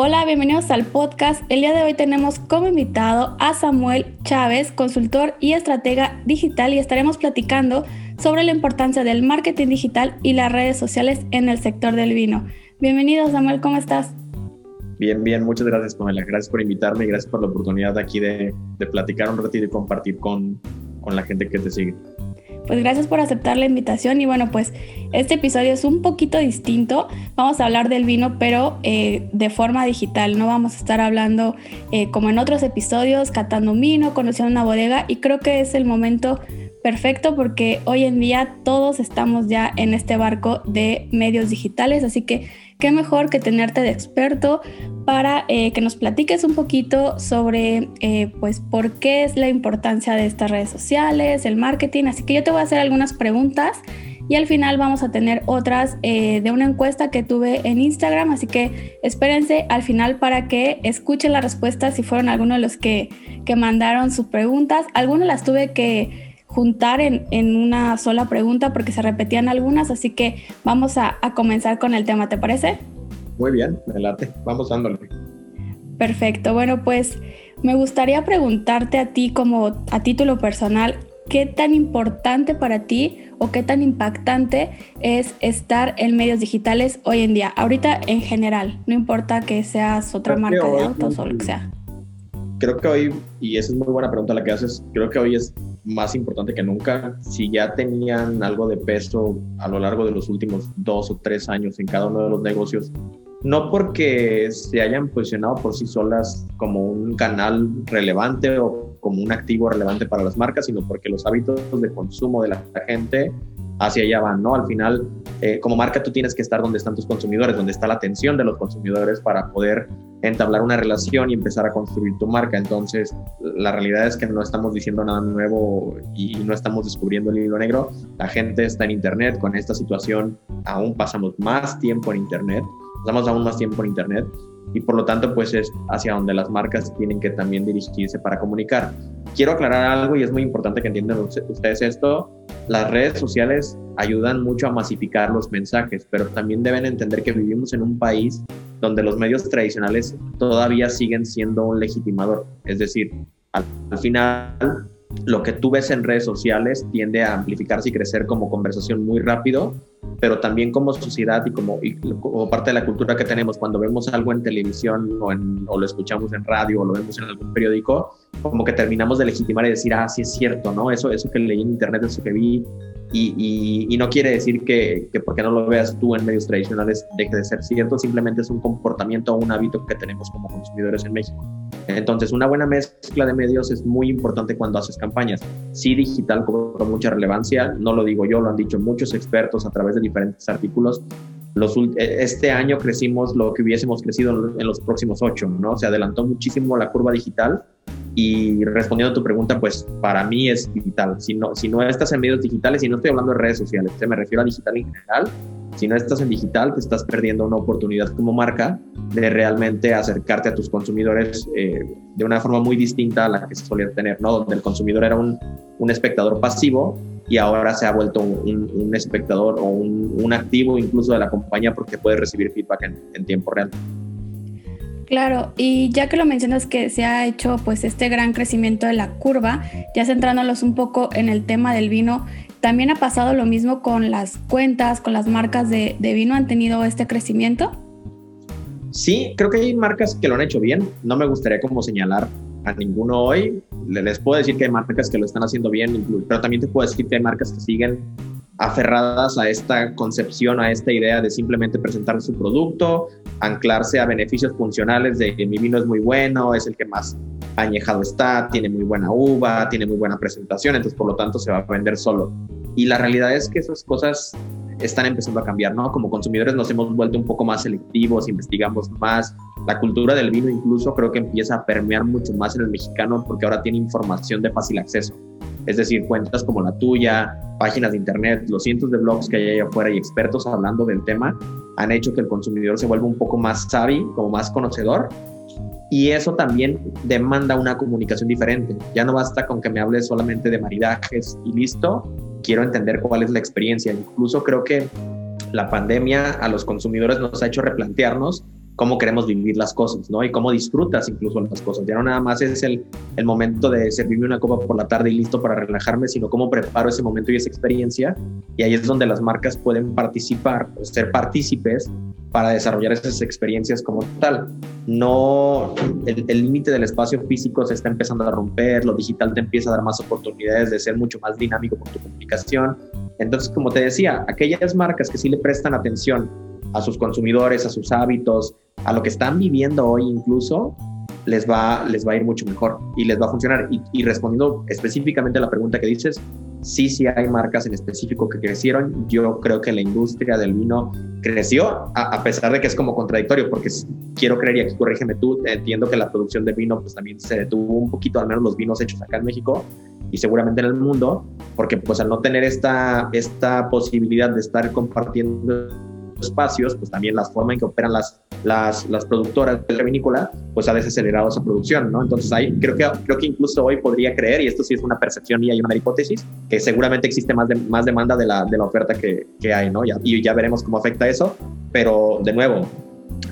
Hola, bienvenidos al podcast. El día de hoy tenemos como invitado a Samuel Chávez, consultor y estratega digital, y estaremos platicando sobre la importancia del marketing digital y las redes sociales en el sector del vino. Bienvenido, Samuel, ¿cómo estás? Bien, bien, muchas gracias, Pamela. Gracias por invitarme y gracias por la oportunidad aquí de, de platicar un ratito y compartir con, con la gente que te sigue. Pues gracias por aceptar la invitación y bueno, pues este episodio es un poquito distinto. Vamos a hablar del vino, pero eh, de forma digital. No vamos a estar hablando eh, como en otros episodios, catando vino, conociendo una bodega y creo que es el momento perfecto porque hoy en día todos estamos ya en este barco de medios digitales, así que qué mejor que tenerte de experto para eh, que nos platiques un poquito sobre eh, pues por qué es la importancia de estas redes sociales, el marketing. Así que yo te voy a hacer algunas preguntas y al final vamos a tener otras eh, de una encuesta que tuve en Instagram. Así que espérense al final para que escuchen las respuestas si fueron algunos de los que, que mandaron sus preguntas. Algunas las tuve que juntar en, en, una sola pregunta porque se repetían algunas, así que vamos a, a comenzar con el tema, ¿te parece? Muy bien, adelante, vamos dándole. Perfecto, bueno pues me gustaría preguntarte a ti como a título personal, ¿qué tan importante para ti o qué tan impactante es estar en medios digitales hoy en día? Ahorita en general, no importa que seas otra marca de autos o lo que sea. Creo que hoy, y esa es muy buena pregunta la que haces, creo que hoy es más importante que nunca. Si ya tenían algo de peso a lo largo de los últimos dos o tres años en cada uno de los negocios, no porque se hayan posicionado por sí solas como un canal relevante o como un activo relevante para las marcas, sino porque los hábitos de consumo de la gente hacia allá van, ¿no? Al final, eh, como marca tú tienes que estar donde están tus consumidores, donde está la atención de los consumidores para poder entablar una relación y empezar a construir tu marca. Entonces, la realidad es que no estamos diciendo nada nuevo y no estamos descubriendo el hilo negro. La gente está en Internet, con esta situación aún pasamos más tiempo en Internet, pasamos aún más tiempo en Internet y por lo tanto pues es hacia donde las marcas tienen que también dirigirse para comunicar. Quiero aclarar algo y es muy importante que entiendan ustedes esto. Las redes sociales ayudan mucho a masificar los mensajes, pero también deben entender que vivimos en un país donde los medios tradicionales todavía siguen siendo un legitimador. Es decir, al, al final lo que tú ves en redes sociales tiende a amplificarse y crecer como conversación muy rápido, pero también como sociedad y como, parte de la cultura que tenemos cuando vemos algo en televisión o, lo escuchamos en radio o lo vemos en algún periódico, como que terminamos de legitimar y decir, ah, sí es cierto, ¿no? Eso, eso que leí en internet, eso que vi, y, no quiere decir que, que, porque no lo veas tú en medios tradicionales deje de ser cierto, simplemente es un comportamiento o un hábito que tenemos como consumidores en México. Entonces, una buena mezcla de medios es muy importante cuando haces campañas. Sí, digital cobra mucha relevancia, no lo digo yo, lo han dicho muchos expertos a través de diferentes artículos. Los, e, este año crecimos lo que hubiésemos crecido en los próximos ocho, ¿no? Se adelantó muchísimo la curva digital y respondiendo a tu pregunta, pues para mí es digital. Si no, si no estás en medios digitales, y no estoy hablando de redes sociales, me refiero a digital en general, si no estás en digital, te estás perdiendo una oportunidad como marca de realmente acercarte a tus consumidores eh, de una forma muy distinta a la que se solía tener, ¿no? Donde el consumidor era un, un espectador pasivo y ahora se ha vuelto un, un espectador o un, un, activo incluso de la compañía porque puede recibir feedback en, en tiempo real. Claro, y ya que lo mencionas que se ha hecho pues este gran crecimiento de la curva, ya centrándolos un poco en el tema del vino, ¿también ha pasado lo mismo con las cuentas, con las marcas de, vino? ¿Han tenido este crecimiento? Sí, creo que hay marcas que lo han hecho bien. No me gustaría como señalar a ninguno hoy. Les puedo decir que hay marcas que lo están haciendo bien, pero también te puedo decir que hay marcas que siguen aferradas a esta concepción, a esta idea de simplemente presentar su producto, anclarse a beneficios funcionales de mi vino es muy bueno, es el que más añejado está, tiene muy buena uva, tiene muy buena presentación, entonces por lo tanto se va a vender solo. Y la realidad es que esas cosas están empezando a cambiar, ¿no? Como consumidores nos hemos vuelto un poco más selectivos, investigamos más. La cultura del vino incluso creo que empieza a permear mucho más en el mexicano porque ahora tiene información de fácil acceso. Es decir, cuentas como la tuya, páginas de internet, los cientos de blogs que hay allá afuera y expertos hablando del tema han hecho que el consumidor se vuelva un poco más savvy, como más conocedor y eso también demanda una comunicación diferente. Ya no basta con que me hables solamente de maridajes y listo, quiero entender cuál es la experiencia. Incluso creo que la pandemia a los consumidores nos ha hecho replantearnos cómo queremos vivir las cosas, ¿no? Y cómo disfrutas incluso las cosas. Ya no nada más es el, el momento de servirme una copa por la tarde y listo para relajarme, sino cómo preparo ese momento y esa experiencia. Y ahí es donde las marcas pueden participar, ser partícipes para desarrollar esas experiencias como tal. No, el límite del espacio físico se está empezando a romper, lo digital te empieza a dar más oportunidades de ser mucho más dinámico con tu comunicación. Entonces, como te decía, aquellas marcas que sí le prestan atención a sus consumidores, a sus hábitos, a lo que están viviendo hoy incluso, les va, les va a ir mucho mejor y les va a funcionar. Y, respondiendo específicamente a la pregunta que dices, sí, sí hay marcas en específico que crecieron. Yo creo que la industria del vino creció, a, pesar de que es como contradictorio, porque quiero creer, y aquí corrígeme tú, entiendo que la producción de vino pues también se detuvo un poquito, al menos los vinos hechos acá en México y seguramente en el mundo, porque pues al no tener esta, esta posibilidad de estar compartiendo espacios, pues también la forma en que operan las, las, las productoras de la vinícola, pues ha desacelerado esa producción, ¿no? Entonces ahí creo que, creo que incluso hoy podría creer, y esto sí es una percepción y hay una hipótesis, que seguramente existe más, de, más demanda de la, de la oferta que, que hay, ¿no? y ya veremos cómo afecta eso, pero de nuevo,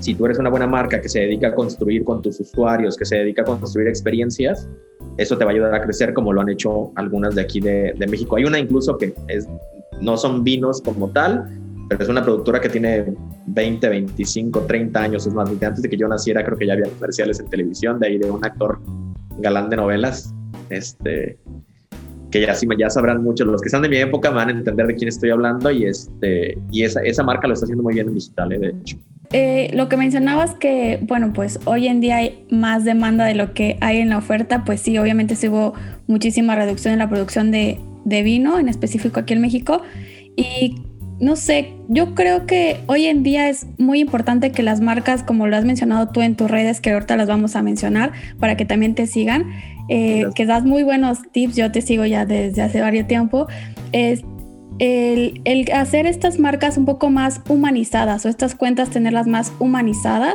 si tú eres una buena marca que se dedica a construir con tus usuarios, que se dedica a construir experiencias, eso te va a ayudar a crecer como lo han hecho algunas de aquí de, de México. Hay una incluso que es, no son vinos como tal, pero es una productora que tiene 20, 25, 30 años, es más, antes de que yo naciera creo que ya había comerciales en televisión, de ahí de un actor galán de novelas, este, que ya, sí, ya sabrán mucho, los que están de mi época van a entender de quién estoy hablando y, este, y esa, esa marca lo está haciendo muy bien en digital, ¿eh? de hecho. Eh, lo que mencionabas que, bueno, pues hoy en día hay más demanda de lo que hay en la oferta, pues sí, obviamente se hubo muchísima reducción en la producción de, de vino, en específico aquí en México. Y no sé, yo creo que hoy en día es muy importante que las marcas, como lo has mencionado tú en tus redes, que ahorita las vamos a mencionar para que también te sigan, eh, que das muy buenos tips, yo te sigo ya desde hace varios tiempo, es el, hacer estas marcas un poco más humanizadas o estas cuentas tenerlas más humanizadas.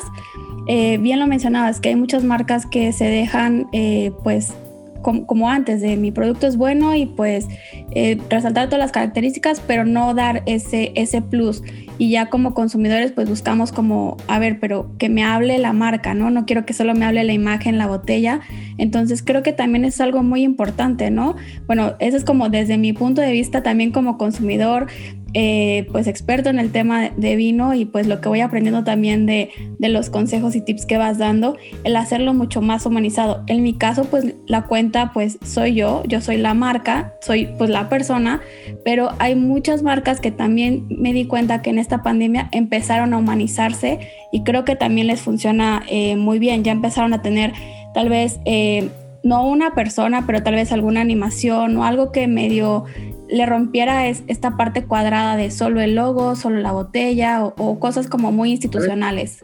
Eh, bien lo mencionabas, que hay muchas marcas que se dejan eh, pues como, antes, de mi producto es bueno y pues eh, resaltar todas las características, pero no dar ese, ese plus. Y ya como consumidores pues buscamos como, a ver, pero que me hable la marca, ¿no? No quiero que solo me hable la imagen, la botella. Entonces creo que también es algo muy importante, ¿no? Bueno, eso es como desde mi punto de vista también como consumidor, eh, pues experto en el tema de vino y pues lo que voy aprendiendo también de, de, los consejos y tips que vas dando, el hacerlo mucho más humanizado. En mi caso, pues la cuenta pues soy yo, yo soy la marca, soy pues la persona, pero hay muchas marcas que también me di cuenta que en esta pandemia empezaron a humanizarse y creo que también les funciona eh, muy bien, ya empezaron a tener tal vez... Eh, no una persona, pero tal vez alguna animación o algo que medio le rompiera esta parte cuadrada de solo el logo, solo la botella o, cosas como muy institucionales.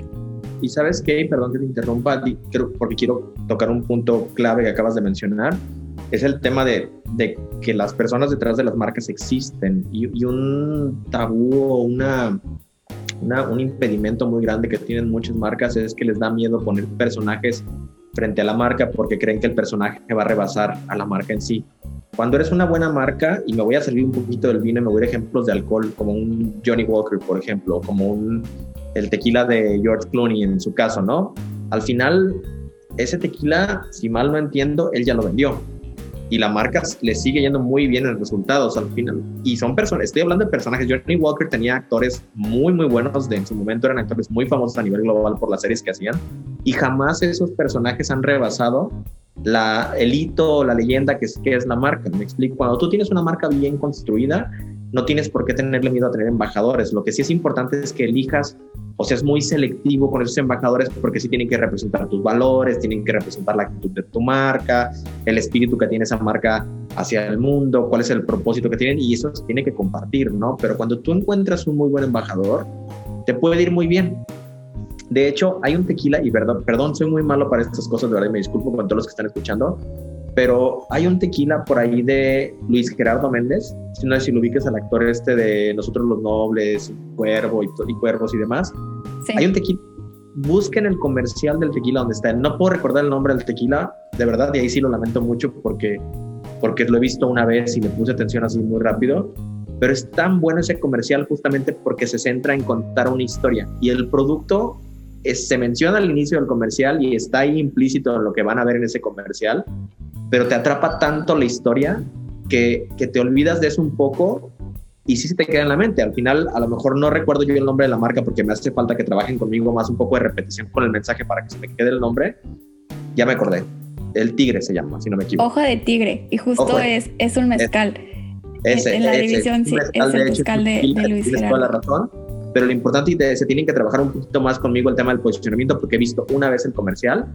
Y sabes qué, perdón que te interrumpa, porque quiero tocar un punto clave que acabas de mencionar, es el tema de, que las personas detrás de las marcas existen y, un tabú o una, un impedimento muy grande que tienen muchas marcas es que les da miedo poner personajes frente a la marca porque creen que el personaje va a rebasar a la marca en sí. Cuando eres una buena marca, y me voy a servir un poquito del vino y me voy a ejemplos de alcohol, como un Johnny Walker, por ejemplo, como un, el tequila de George Clooney en su caso, ¿no? Al final, ese tequila, si mal no entiendo, él ya lo vendió. Y la marca le sigue yendo muy bien en resultados al final. Y son personas, estoy hablando de personajes. Johnny Walker tenía actores muy, muy buenos. De, en su momento eran actores muy famosos a nivel global por las series que hacían. Y jamás esos personajes han rebasado la, el hito, la leyenda que es, que es la marca. Me explico, cuando tú tienes una marca bien construida, no tienes por qué tenerle miedo a tener embajadores. Lo que sí es importante es que elijas o seas muy selectivo con esos embajadores porque sí tienen que representar tus valores, tienen que representar la actitud de tu marca, el espíritu que tiene esa marca hacia el mundo, cuál es el propósito que tienen y eso se tiene que compartir, ¿no? Pero cuando tú encuentras un muy buen embajador, te puede ir muy bien. De hecho, hay un tequila, y perdón, perdón, soy muy malo para estas cosas, de verdad, y me disculpo con todos los que están escuchando, pero hay un tequila por ahí de Luis Gerardo Méndez, no sé si lo ubiques al actor este de Nosotros los Nobles, Cuervo y, y Cuervos y demás. Hay un tequila, busquen el comercial del tequila donde está, no puedo recordar el nombre del tequila, de verdad, y ahí sí lo lamento mucho porque, porque lo he visto una vez y le puse atención así muy rápido, pero es tan bueno ese comercial justamente porque se centra en contar una historia y el producto se menciona al inicio del comercial y está ahí implícito en lo que van a ver en ese comercial, pero te atrapa tanto la historia que, que te olvidas de eso un poco y sí se te queda en la mente. Al final, a lo mejor no recuerdo yo el nombre de la marca porque me hace falta que trabajen conmigo más un poco de repetición con el mensaje para que se me quede el nombre. Ya me acordé. El tigre se llama, si no me equivoco. Ojo de tigre. Y justo es, es un mezcal. Ese, en la división, sí, es el mezcal de, de, Luis Tienes toda la razón. Pero lo importante que se tienen que trabajar un poquito más conmigo el tema del posicionamiento porque he visto una vez el comercial,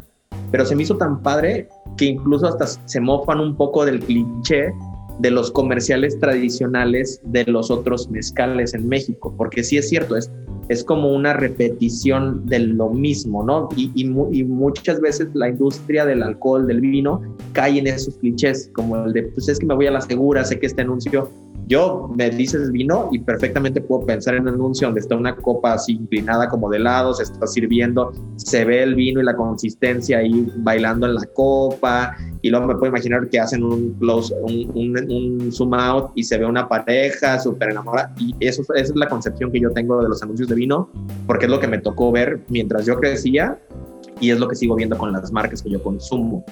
pero se me hizo tan padre que incluso hasta se mofan un poco del cliché de los comerciales tradicionales de los otros mezcales en México, porque sí es cierto, es, es como una repetición de lo mismo, ¿no? Y, y, muchas veces la industria del alcohol, del vino, cae en esos clichés, como el de, pues es que me voy a la segura, sé que este anuncio yo me dices vino y perfectamente puedo pensar en un anuncio donde está una copa así inclinada como de lado, se está sirviendo, se ve el vino y la consistencia ahí bailando en la copa y luego me puedo imaginar que hacen un close, un, un, zoom out y se ve una pareja súper enamorada y eso, esa es la concepción que yo tengo de los anuncios de vino porque es lo que me tocó ver mientras yo crecía y es lo que sigo viendo con las marcas que yo consumo.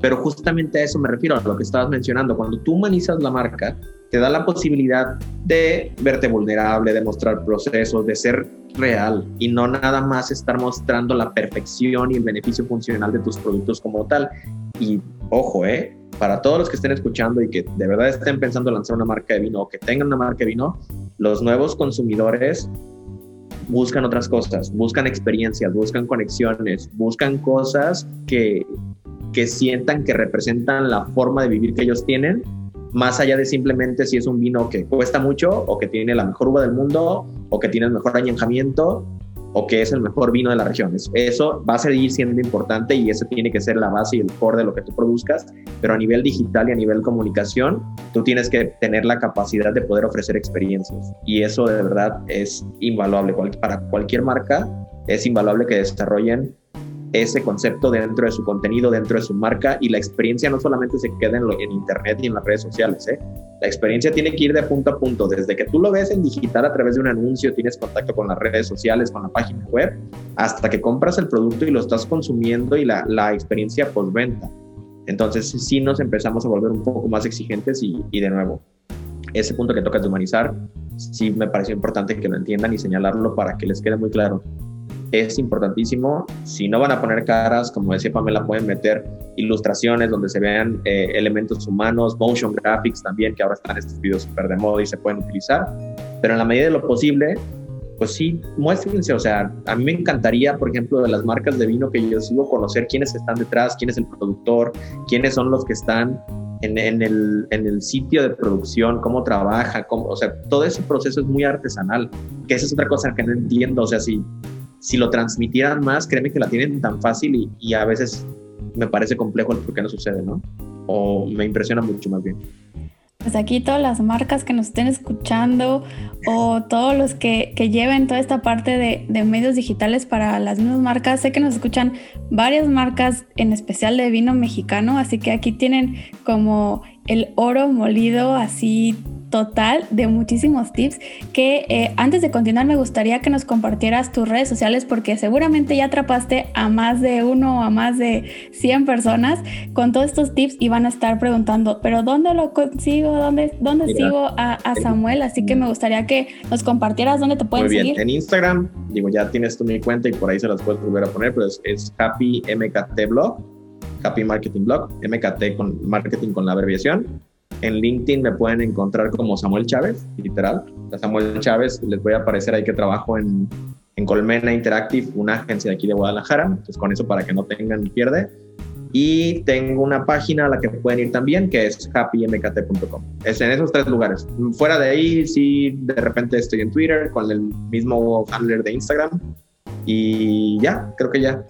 Pero justamente a eso me refiero, a lo que estabas mencionando. Cuando tú humanizas la marca, te da la posibilidad de verte vulnerable, de mostrar procesos, de ser real y no nada más estar mostrando la perfección y el beneficio funcional de tus productos como tal. Y ojo, eh, para todos los que estén escuchando y que de verdad estén pensando lanzar una marca de vino o que tengan una marca de vino, los nuevos consumidores buscan otras cosas, buscan experiencias, buscan conexiones, buscan cosas que, que sientan que representan la forma de vivir que ellos tienen más allá de simplemente si es un vino que cuesta mucho o que tiene la mejor uva del mundo o que tiene el mejor añejamiento o que es el mejor vino de la región. Eso va a seguir siendo importante y eso tiene que ser la base y el core de lo que tú produzcas, pero a nivel digital y a nivel comunicación, tú tienes que tener la capacidad de poder ofrecer experiencias y eso de verdad es invaluable. Para cualquier marca es invaluable que desarrollen ese concepto dentro de su contenido, dentro de su marca y la experiencia no solamente se queda en, en internet y en las redes sociales, ¿eh? la experiencia tiene que ir de punto a punto, desde que tú lo ves en digital a través de un anuncio, tienes contacto con las redes sociales, con la página web, hasta que compras el producto y lo estás consumiendo y la, la experiencia postventa. Entonces sí nos empezamos a volver un poco más exigentes y, y de nuevo, ese punto que tocas de humanizar, sí me pareció importante que lo entiendan y señalarlo para que les quede muy claro es importantísimo. Si no van a poner caras, como decía Pamela, pueden meter ilustraciones donde se vean eh, elementos humanos, motion graphics también, que ahora están estos videos súper de moda y se pueden utilizar. Pero en la medida de lo posible, pues sí, muéstrense. O sea, a mí me encantaría, por ejemplo, de las marcas de vino que yo sigo, conocer quiénes están detrás, quién es el productor, quiénes son los que están en, en, el, en, el, sitio de producción, cómo trabaja, cómo, o sea, todo ese proceso es muy artesanal, que esa es otra cosa que no entiendo, o sea, si si lo transmitieran más, créeme que la tienen tan fácil y, a veces me parece complejo el por qué no sucede, ¿no? O me impresiona mucho más bien. Pues aquí todas las marcas que nos estén escuchando o todos los que, que lleven toda esta parte de, de, medios digitales para las mismas marcas, sé que nos escuchan varias marcas, en especial de vino mexicano, así que aquí tienen como el oro molido así total de muchísimos tips que eh, antes de continuar me gustaría que nos compartieras tus redes sociales porque seguramente ya atrapaste a más de uno o a más de 100 personas con todos estos tips y van a estar preguntando, pero ¿dónde lo consigo? ¿Dónde, dónde sigo a, Samuel? Así que me gustaría que nos compartieras dónde te pueden Muy bien. En Instagram, digo, ya tienes tú mi cuenta y por ahí se las puedes volver a poner, pero es, es Happy MKT Blog, Happy Marketing Blog, MKT con marketing con la abreviación En LinkedIn me pueden encontrar como Samuel Chávez, literal. Samuel Chávez, les voy a aparecer ahí que trabajo en, en Colmena Interactive, una agencia de aquí de Guadalajara. Entonces, con eso para que no tengan pierde. Y tengo una página a la que pueden ir también, que es happymkt.com. Es en esos tres lugares. Fuera de ahí, sí, de repente estoy en Twitter con el mismo handler de Instagram. Y ya, creo que ya.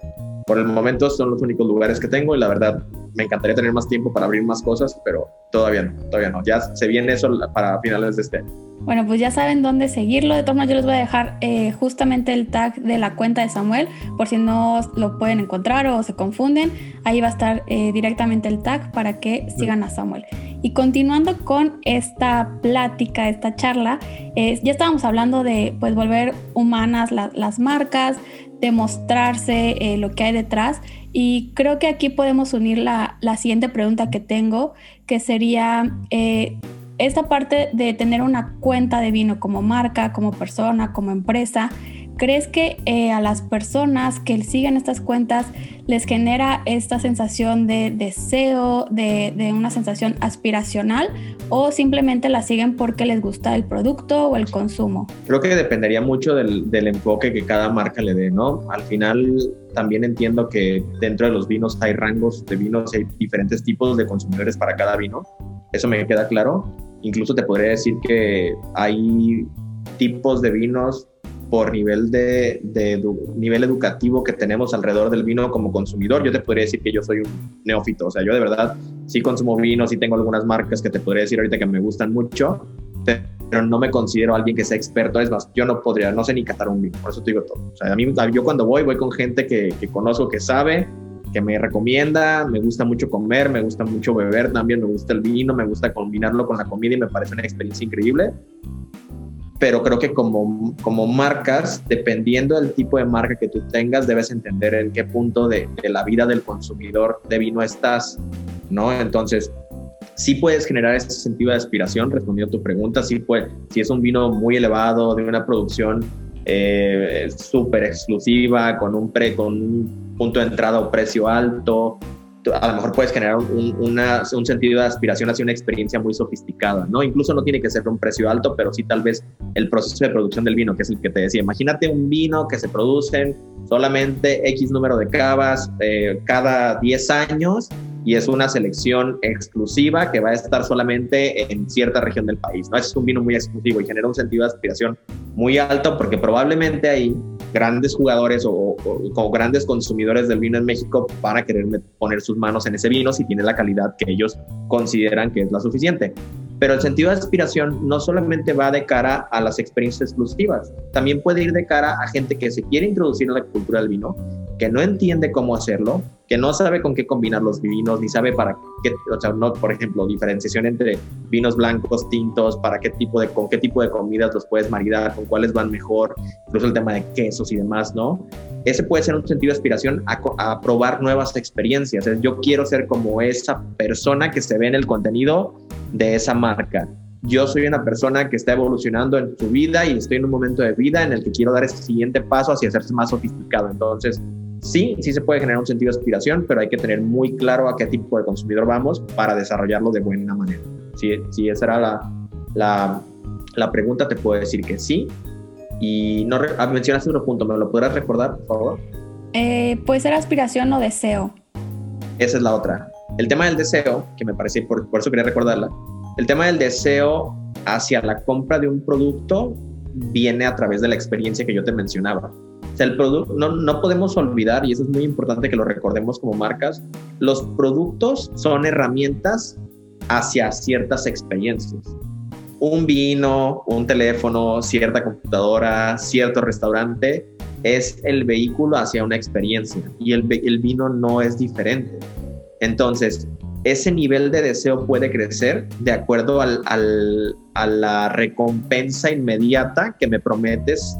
Por el momento son los únicos lugares que tengo y la verdad me encantaría tener más tiempo para abrir más cosas, pero todavía no, todavía no. Ya se viene eso para finales de este año. Bueno, pues ya saben dónde seguirlo. De todas maneras, yo les voy a dejar eh, justamente el tag de la cuenta de Samuel, por si no lo pueden encontrar o se confunden. Ahí va a estar eh, directamente el tag para que sigan a Samuel. Y continuando con esta plática, esta charla, ya estábamos hablando de pues volver humanas las marcas, demostrarse eh, lo que hay detrás. Y creo que aquí podemos unir la, la siguiente pregunta que tengo, que sería, esta parte de tener una cuenta de vino como marca, como persona, como empresa, ¿crees que eh, a las personas que siguen estas cuentas les genera esta sensación de deseo, de, una sensación aspiracional o simplemente la siguen porque les gusta el producto o el consumo? Creo que dependería mucho del, del enfoque que cada marca le dé, ¿no? Al final también entiendo que dentro de los vinos hay rangos de vinos, hay diferentes tipos de consumidores para cada vino. Eso me queda claro Incluso te podría decir que hay tipos de vinos por nivel de, nivel educativo que tenemos alrededor del vino como consumidor. Yo te podría decir que yo soy un neófito, o sea, yo de verdad sí consumo vino, sí tengo algunas marcas que te podría decir ahorita que me gustan mucho, pero no me considero alguien que sea experto. Es más, yo no podría, no sé ni catar un vino, por eso te digo todo. O sea, a mí, yo cuando voy, voy con gente que, que conozco, que sabe, que me recomienda, me gusta mucho comer, me gusta mucho beber también, me gusta el vino, me gusta combinarlo con la comida y me parece una experiencia increíble. Pero creo que como, como marcas, dependiendo del tipo de marca que tú tengas, debes entender en qué punto de, de la vida del consumidor de vino estás, ¿no? Entonces, sí puedes generar ese sentido de aspiración, respondiendo a tu pregunta, sí puede, si es un vino muy elevado, de una producción eh, súper exclusiva, con un, pre, con un punto de entrada o precio alto, a lo mejor puedes generar un, sentido de aspiración hacia una experiencia muy sofisticada, ¿no? Incluso no tiene que ser un precio alto, pero sí tal vez el proceso de producción del vino, que es el que te decía. Imagínate un vino que se producen solamente X número de cavas eh, cada 10 años y es una selección exclusiva que va a estar solamente en cierta región del país, ¿no? Es un vino muy exclusivo y genera un sentido de aspiración muy alto porque probablemente ahí grandes jugadores o, grandes consumidores del vino en México van a querer poner sus manos en ese vino si tiene la calidad que ellos consideran que es la suficiente. Pero el sentido de aspiración no solamente va de cara a las experiencias exclusivas, también puede ir de cara a gente que se quiere introducir en la cultura del vino, que no entiende cómo hacerlo, que no sabe con qué combinar los vinos, ni sabe para qué, o sea, no, por ejemplo, diferenciación entre vinos blancos, tintos, para qué tipo de, con qué tipo de comidas los puedes maridar, con cuáles van mejor, incluso el tema de quesos y demás, ¿no? Ese puede ser un sentido de aspiración a, a probar nuevas experiencias. Yo quiero ser como esa persona que se ve en el contenido de esa marca. Yo soy una persona que está evolucionando en su vida y estoy en un momento de vida en el que quiero dar ese siguiente paso hacia hacerse más sofisticado. Entonces, sí, sí se puede generar un sentido de aspiración, pero hay que tener muy claro a qué tipo de consumidor vamos para desarrollarlo de buena manera. Si, si esa era la, la, la pregunta, te puedo decir que sí. Y no ah, mencionaste otro punto, ¿me lo podrás recordar, por favor? Eh, puede ser aspiración o deseo. Esa es la otra. El tema del deseo, que me parece, por, por eso quería recordarla, el tema del deseo hacia la compra de un producto viene a través de la experiencia que yo te mencionaba. El producto, no, no podemos olvidar, y eso es muy importante que lo recordemos como marcas, los productos son herramientas hacia ciertas experiencias. Un vino, un teléfono, cierta computadora, cierto restaurante, es el vehículo hacia una experiencia y el, el vino no es diferente. Entonces, ese nivel de deseo puede crecer de acuerdo al, a la recompensa inmediata que me prometes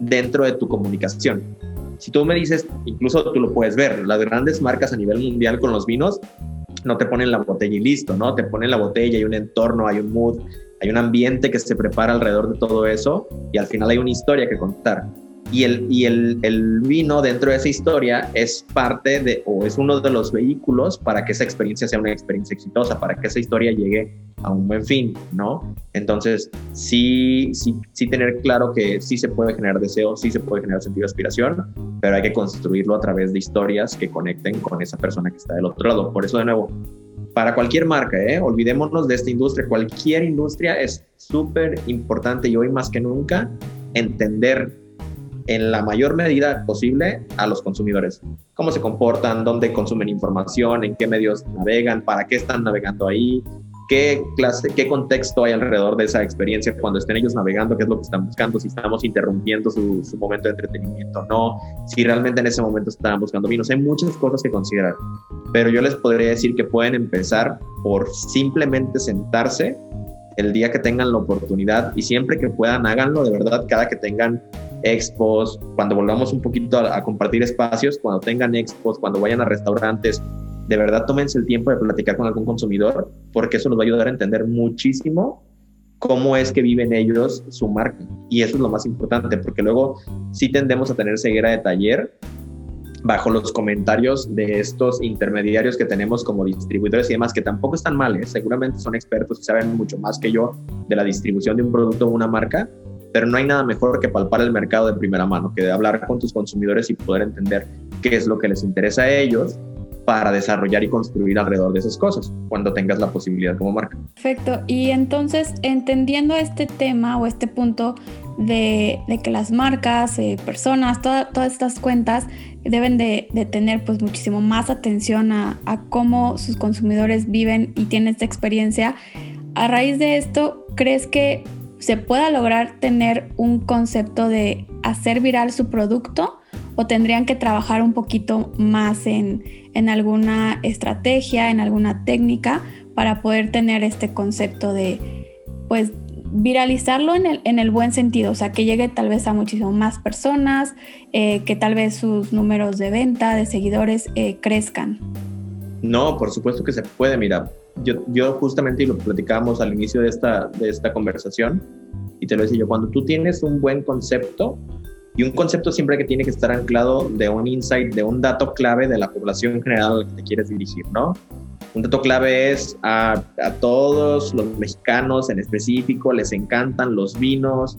dentro de tu comunicación. Si tú me dices, incluso tú lo puedes ver, las grandes marcas a nivel mundial con los vinos no te ponen la botella y listo, ¿no? Te ponen la botella, hay un entorno, hay un mood, hay un ambiente que se prepara alrededor de todo eso y al final hay una historia que contar. Y el, y el, el, vino dentro de esa historia es parte de, o es uno de los vehículos para que esa experiencia sea una experiencia exitosa, para que esa historia llegue a un buen fin, ¿no? Entonces, sí, sí, sí tener claro que sí se puede generar deseo, sí se puede generar sentido de aspiración, pero hay que construirlo a través de historias que conecten con esa persona que está del otro lado. Por eso, de nuevo, para cualquier marca, ¿eh? olvidémonos de esta industria, cualquier industria es súper importante y hoy más que nunca entender en la mayor medida posible a los consumidores. Cómo se comportan, dónde consumen información, en qué medios navegan, para qué están navegando ahí, qué clase, qué contexto hay alrededor de esa experiencia cuando estén ellos navegando, qué es lo que están buscando, si estamos interrumpiendo su, momento de entretenimiento o no, si realmente en ese momento están buscando vinos. Hay muchas cosas que considerar, pero yo les podría decir que pueden empezar por simplemente sentarse el día que tengan la oportunidad y siempre que puedan háganlo de verdad cada que tengan expos, cuando volvamos un poquito a, compartir espacios, cuando tengan expos, cuando vayan a restaurantes, de verdad tómense el tiempo de platicar con algún consumidor, porque eso nos va a ayudar a entender muchísimo cómo es que viven ellos su marca. Y eso es lo más importante, porque luego sí tendemos a tener ceguera de taller bajo los comentarios de estos intermediarios que tenemos como distribuidores y demás, que tampoco están mal, ¿eh? seguramente son expertos y saben mucho más que yo de la distribución de un producto o una marca, pero no hay nada mejor que palpar el mercado de primera mano, que de hablar con tus consumidores y poder entender qué es lo que les interesa a ellos para desarrollar y construir alrededor de esas cosas cuando tengas la posibilidad como marca. Perfecto. Y entonces, entendiendo este tema o este punto de, que las marcas, eh, personas, todas estas cuentas deben de, tener pues muchísimo más atención a, a cómo sus consumidores viven y tienen esta experiencia. A raíz de esto, ¿crees que se pueda lograr tener un concepto de hacer viral su producto o tendrían que trabajar un poquito más en, alguna estrategia, en alguna técnica para poder tener este concepto de, pues, viralizarlo en el, en el buen sentido, o sea, que llegue tal vez a muchísimo más personas, eh, que tal vez sus números de venta, de seguidores eh, crezcan. No, por supuesto que se puede, mira, yo, yo justamente, lo platicábamos al inicio de esta, de esta conversación, y te lo decía yo, cuando tú tienes un buen concepto, y un concepto siempre que tiene que estar anclado de un insight, de un dato clave de la población general a la que te quieres dirigir, ¿no? Un dato clave es a, a todos los mexicanos en específico les encantan los vinos,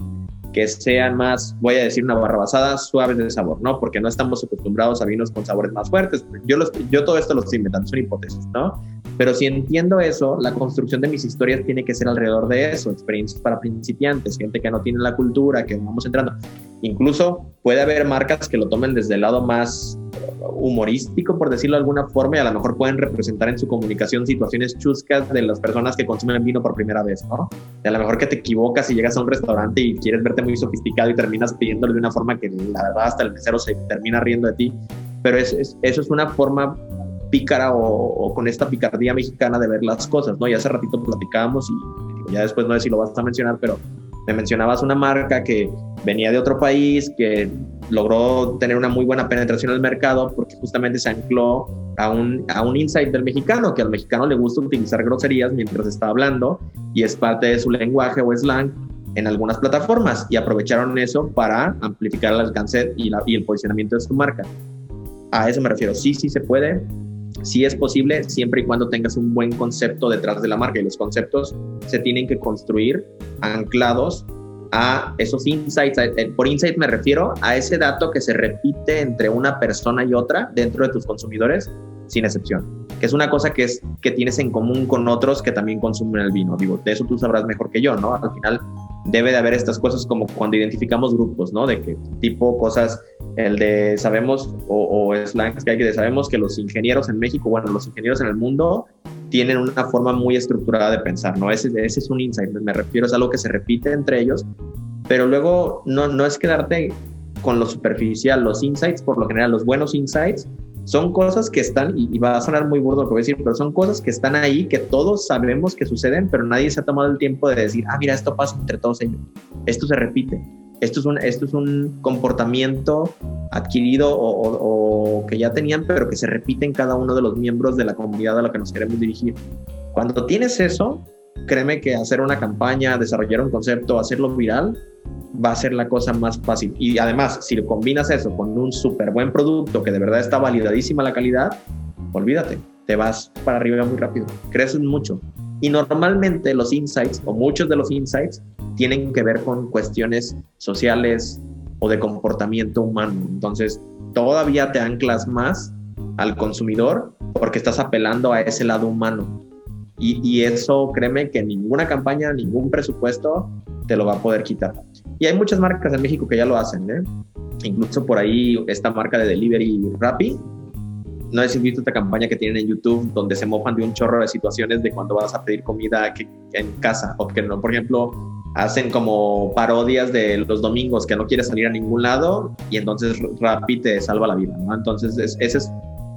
que sean más, voy a decir una barra basada, suaves de sabor, ¿no? Porque no estamos acostumbrados a vinos con sabores más fuertes. Yo, los, yo todo esto lo estoy inventando, son hipótesis, ¿no? Pero si entiendo eso, la construcción de mis historias tiene que ser alrededor de eso, experiencias para principiantes, gente que no tiene la cultura, que vamos entrando. Incluso puede haber marcas que lo tomen desde el lado más humorístico, por decirlo de alguna forma, y a lo mejor pueden representar en su comunicación situaciones chuscas de las personas que consumen vino por primera vez, ¿no? a lo mejor que te equivocas y llegas a un restaurante y quieres verte muy sofisticado y terminas pidiéndole de una forma que la verdad hasta el mesero se termina riendo de ti, pero es, eso es una forma pícara o, con esta picardía mexicana de ver las cosas, ¿no? Ya hace ratito platicábamos y ya después no sé si lo vas a mencionar, pero me mencionabas una marca que venía de otro país, que logró tener una muy buena penetración en el mercado porque justamente se ancló a un, a un insight del mexicano, que al mexicano le gusta utilizar groserías mientras está hablando y es parte de su lenguaje o slang en algunas plataformas y aprovecharon eso para amplificar el alcance y, la, y el posicionamiento de su marca. A eso me refiero, sí, sí se puede, sí es posible siempre y cuando tengas un buen concepto detrás de la marca y los conceptos se tienen que construir anclados a esos insights. Por insight me refiero a ese dato que se repite entre una persona y otra dentro de tus consumidores, sin excepción. Que es una cosa que, es, que tienes en común con otros que también consumen el vino. Digo, de eso tú sabrás mejor que yo, ¿no? Al final debe de haber estas cosas como cuando identificamos grupos, ¿no? De que tipo cosas, el de sabemos o, o slangs que hay que sabemos que los ingenieros en México, bueno, los ingenieros en el mundo tienen una forma muy estructurada de pensar, ¿no? Ese, ese es un insight, me refiero, es algo que se repite entre ellos, pero luego no, no es quedarte con lo superficial, los insights, por lo general, los buenos insights, son cosas que están, y, va a sonar muy burdo lo que voy a decir, pero son cosas que están ahí, que todos sabemos que suceden, pero nadie se ha tomado el tiempo de decir, ah, mira, esto pasa entre todos ellos, esto se repite, esto es un, esto es un comportamiento adquirido o, que ya tenían, pero que se repite en cada uno de los miembros de la comunidad a la que nos queremos dirigir. Cuando tienes eso, créeme que hacer una campaña, desarrollar un concepto, hacerlo viral, va a ser la cosa más fácil. Y además, si lo combinas eso con un súper buen producto que de verdad está validadísima la calidad, olvídate, te vas para arriba muy rápido, creces mucho. Y normalmente los insights o muchos de los insights tienen que ver con cuestiones sociales o de comportamiento humano. Entonces, todavía te anclas más al consumidor porque estás apelando a ese lado humano. Y, y, eso, créeme que ninguna campaña, ningún presupuesto te lo va a poder quitar. Y hay muchas marcas en México que ya lo hacen, ¿eh? Incluso por ahí esta marca de delivery Rappi, no he visto esta campaña que tienen en YouTube donde se mofan de un chorro de situaciones de cuando vas a pedir comida en casa o que no, por ejemplo, hacen como parodias de los domingos que no quieres salir a ningún lado y entonces Rappi te salva la vida, ¿no? Entonces, es, ese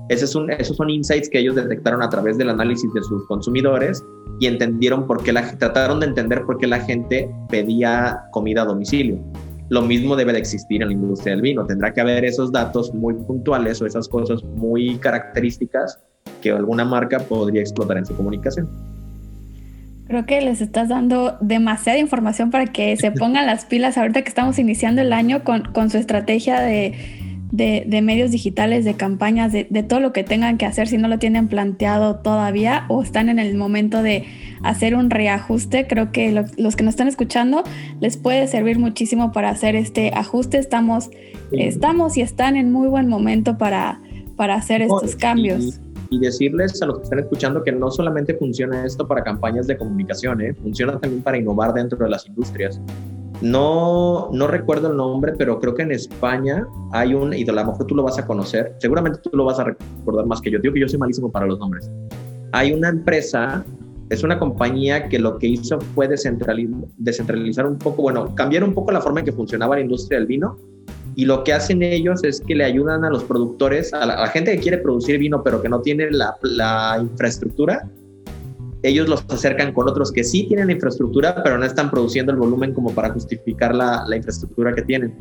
esos son insights que ellos detectaron a través del análisis de sus consumidores y entendieron por qué la trataron de entender por qué la gente pedía comida a domicilio. Lo mismo debe de existir en la industria del vino. Tendrá que haber esos datos muy puntuales o esas cosas muy características que alguna marca podría explotar en su comunicación. Creo que les estás dando demasiada información para que se pongan las pilas ahorita que estamos iniciando el año con, con su estrategia de, de, de, medios digitales, de campañas, de, de, todo lo que tengan que hacer si no lo tienen planteado todavía o están en el momento de hacer un reajuste. Creo que los que nos están escuchando les puede servir muchísimo para hacer este ajuste. Estamos, estamos y están en muy buen momento para, para hacer estos cambios. Y, decirles a los que están escuchando que no solamente funciona esto para campañas de comunicación, ¿eh? funciona también para innovar dentro de las industrias. No, no recuerdo el nombre, pero creo que en España hay un, y a lo mejor tú lo vas a conocer, seguramente tú lo vas a recordar más que yo, digo que yo soy malísimo para los nombres. Hay una empresa es una compañía que lo que hizo fue descentralizar, un poco, bueno, cambiar un poco la forma en que funcionaba la industria del vino. Y lo que hacen ellos es que le ayudan a los productores, a la, gente que quiere producir vino pero que no tiene la, infraestructura, ellos los acercan con otros que sí tienen la infraestructura, pero no están produciendo el volumen como para justificar la, la infraestructura que tienen.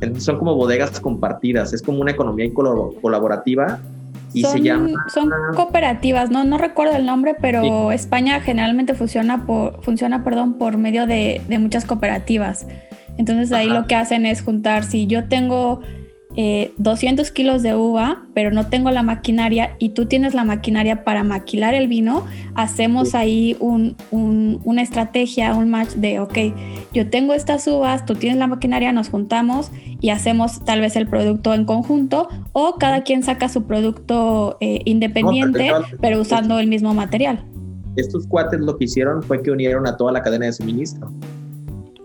Entonces son como bodegas compartidas, es como una economía colaborativa son, cooperativas, no, no recuerdo el nombre, pero España generalmente funciona por, funciona, perdón, por medio de, muchas cooperativas. Entonces ahí lo que hacen es juntar, si yo tengo 200 eh, kilos de uva, pero no tengo la maquinaria y tú tienes la maquinaria para maquilar el vino, hacemos ahí un, una estrategia, un match de, ok, yo tengo estas uvas, tú tienes la maquinaria, nos juntamos y hacemos tal vez el producto en conjunto o cada quien saca su producto eh, independiente, pero usando el mismo material. Estos cuates lo que hicieron fue que unieron a toda la cadena de suministro.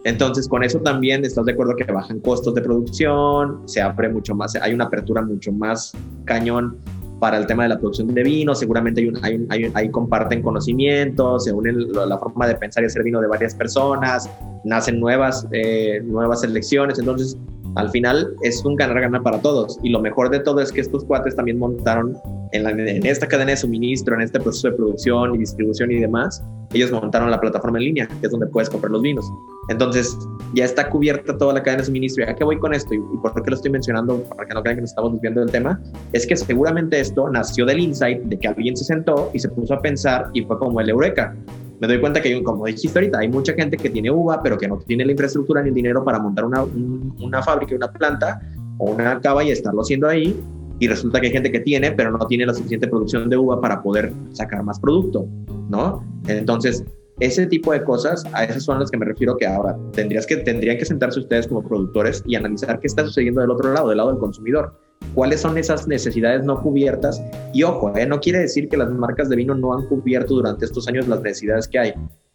Entonces, con eso también estás de acuerdo que bajan costos de producción, se abre mucho más, hay una apertura mucho más cañón para el tema de la producción de vino, seguramente hay, hay, hay, comparten conocimientos, se unen la, forma de pensar y hacer vino de varias personas, nacen nuevas, eh, nuevas elecciones, entonces al final es un ganar-ganar para todos. Y lo mejor de todo es que estos cuates también montaron en, esta cadena de suministro, en este proceso de producción y distribución y demás, ellos montaron la plataforma en línea, que es donde puedes comprar los vinos. Entonces, ya está cubierta toda la cadena de suministro. ¿Y a qué voy con esto? ¿Y por qué lo estoy mencionando? Para que no crean que nos estamos desviando del tema. Es que seguramente esto nació del insight de que alguien se sentó y se puso a pensar y fue como el Eureka me doy cuenta que, como dijiste ahorita, hay mucha gente que tiene uva, pero que no tiene la infraestructura ni el dinero para montar una, una fábrica, una planta o una cava y estarlo haciendo ahí. Y resulta que hay gente que tiene, pero no tiene la suficiente producción de uva para poder sacar más producto, ¿no? Entonces, ese tipo de cosas, a esas son las que me refiero que ahora tendrías que, tendrían que sentarse ustedes como productores y analizar qué está sucediendo del otro lado, del lado del consumidor cuáles son esas necesidades no cubiertas. Y ojo, eh, no quiere decir que las marcas de vino no han cubierto durante estos años las necesidades que hay.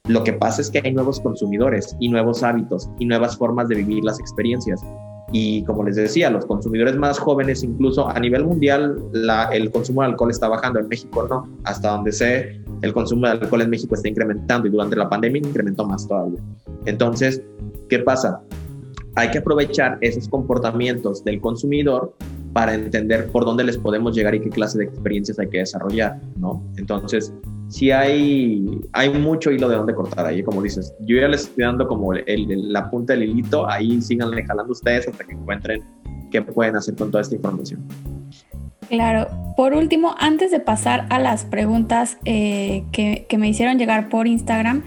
Lo que pasa es que hay nuevos consumidores y nuevos hábitos y nuevas formas de vivir las experiencias. Y como les decía, los consumidores más jóvenes, incluso a nivel mundial, la, el consumo de alcohol está bajando. En México no. Hasta donde sé, el consumo de alcohol en México está incrementando y durante la pandemia incrementó más todavía. Entonces, ¿qué pasa? Hay que aprovechar esos comportamientos del consumidor para entender por dónde les podemos llegar y qué clase de experiencias hay que desarrollar, ¿no? Entonces, sí hay, hay mucho hilo de dónde cortar ahí, como dices. Yo ya les estoy dando como la punta del hilito, ahí síganle jalando ustedes hasta que encuentren qué pueden hacer con toda esta información. Claro. Por último, antes de pasar a las preguntas eh, que, me hicieron llegar por Instagram,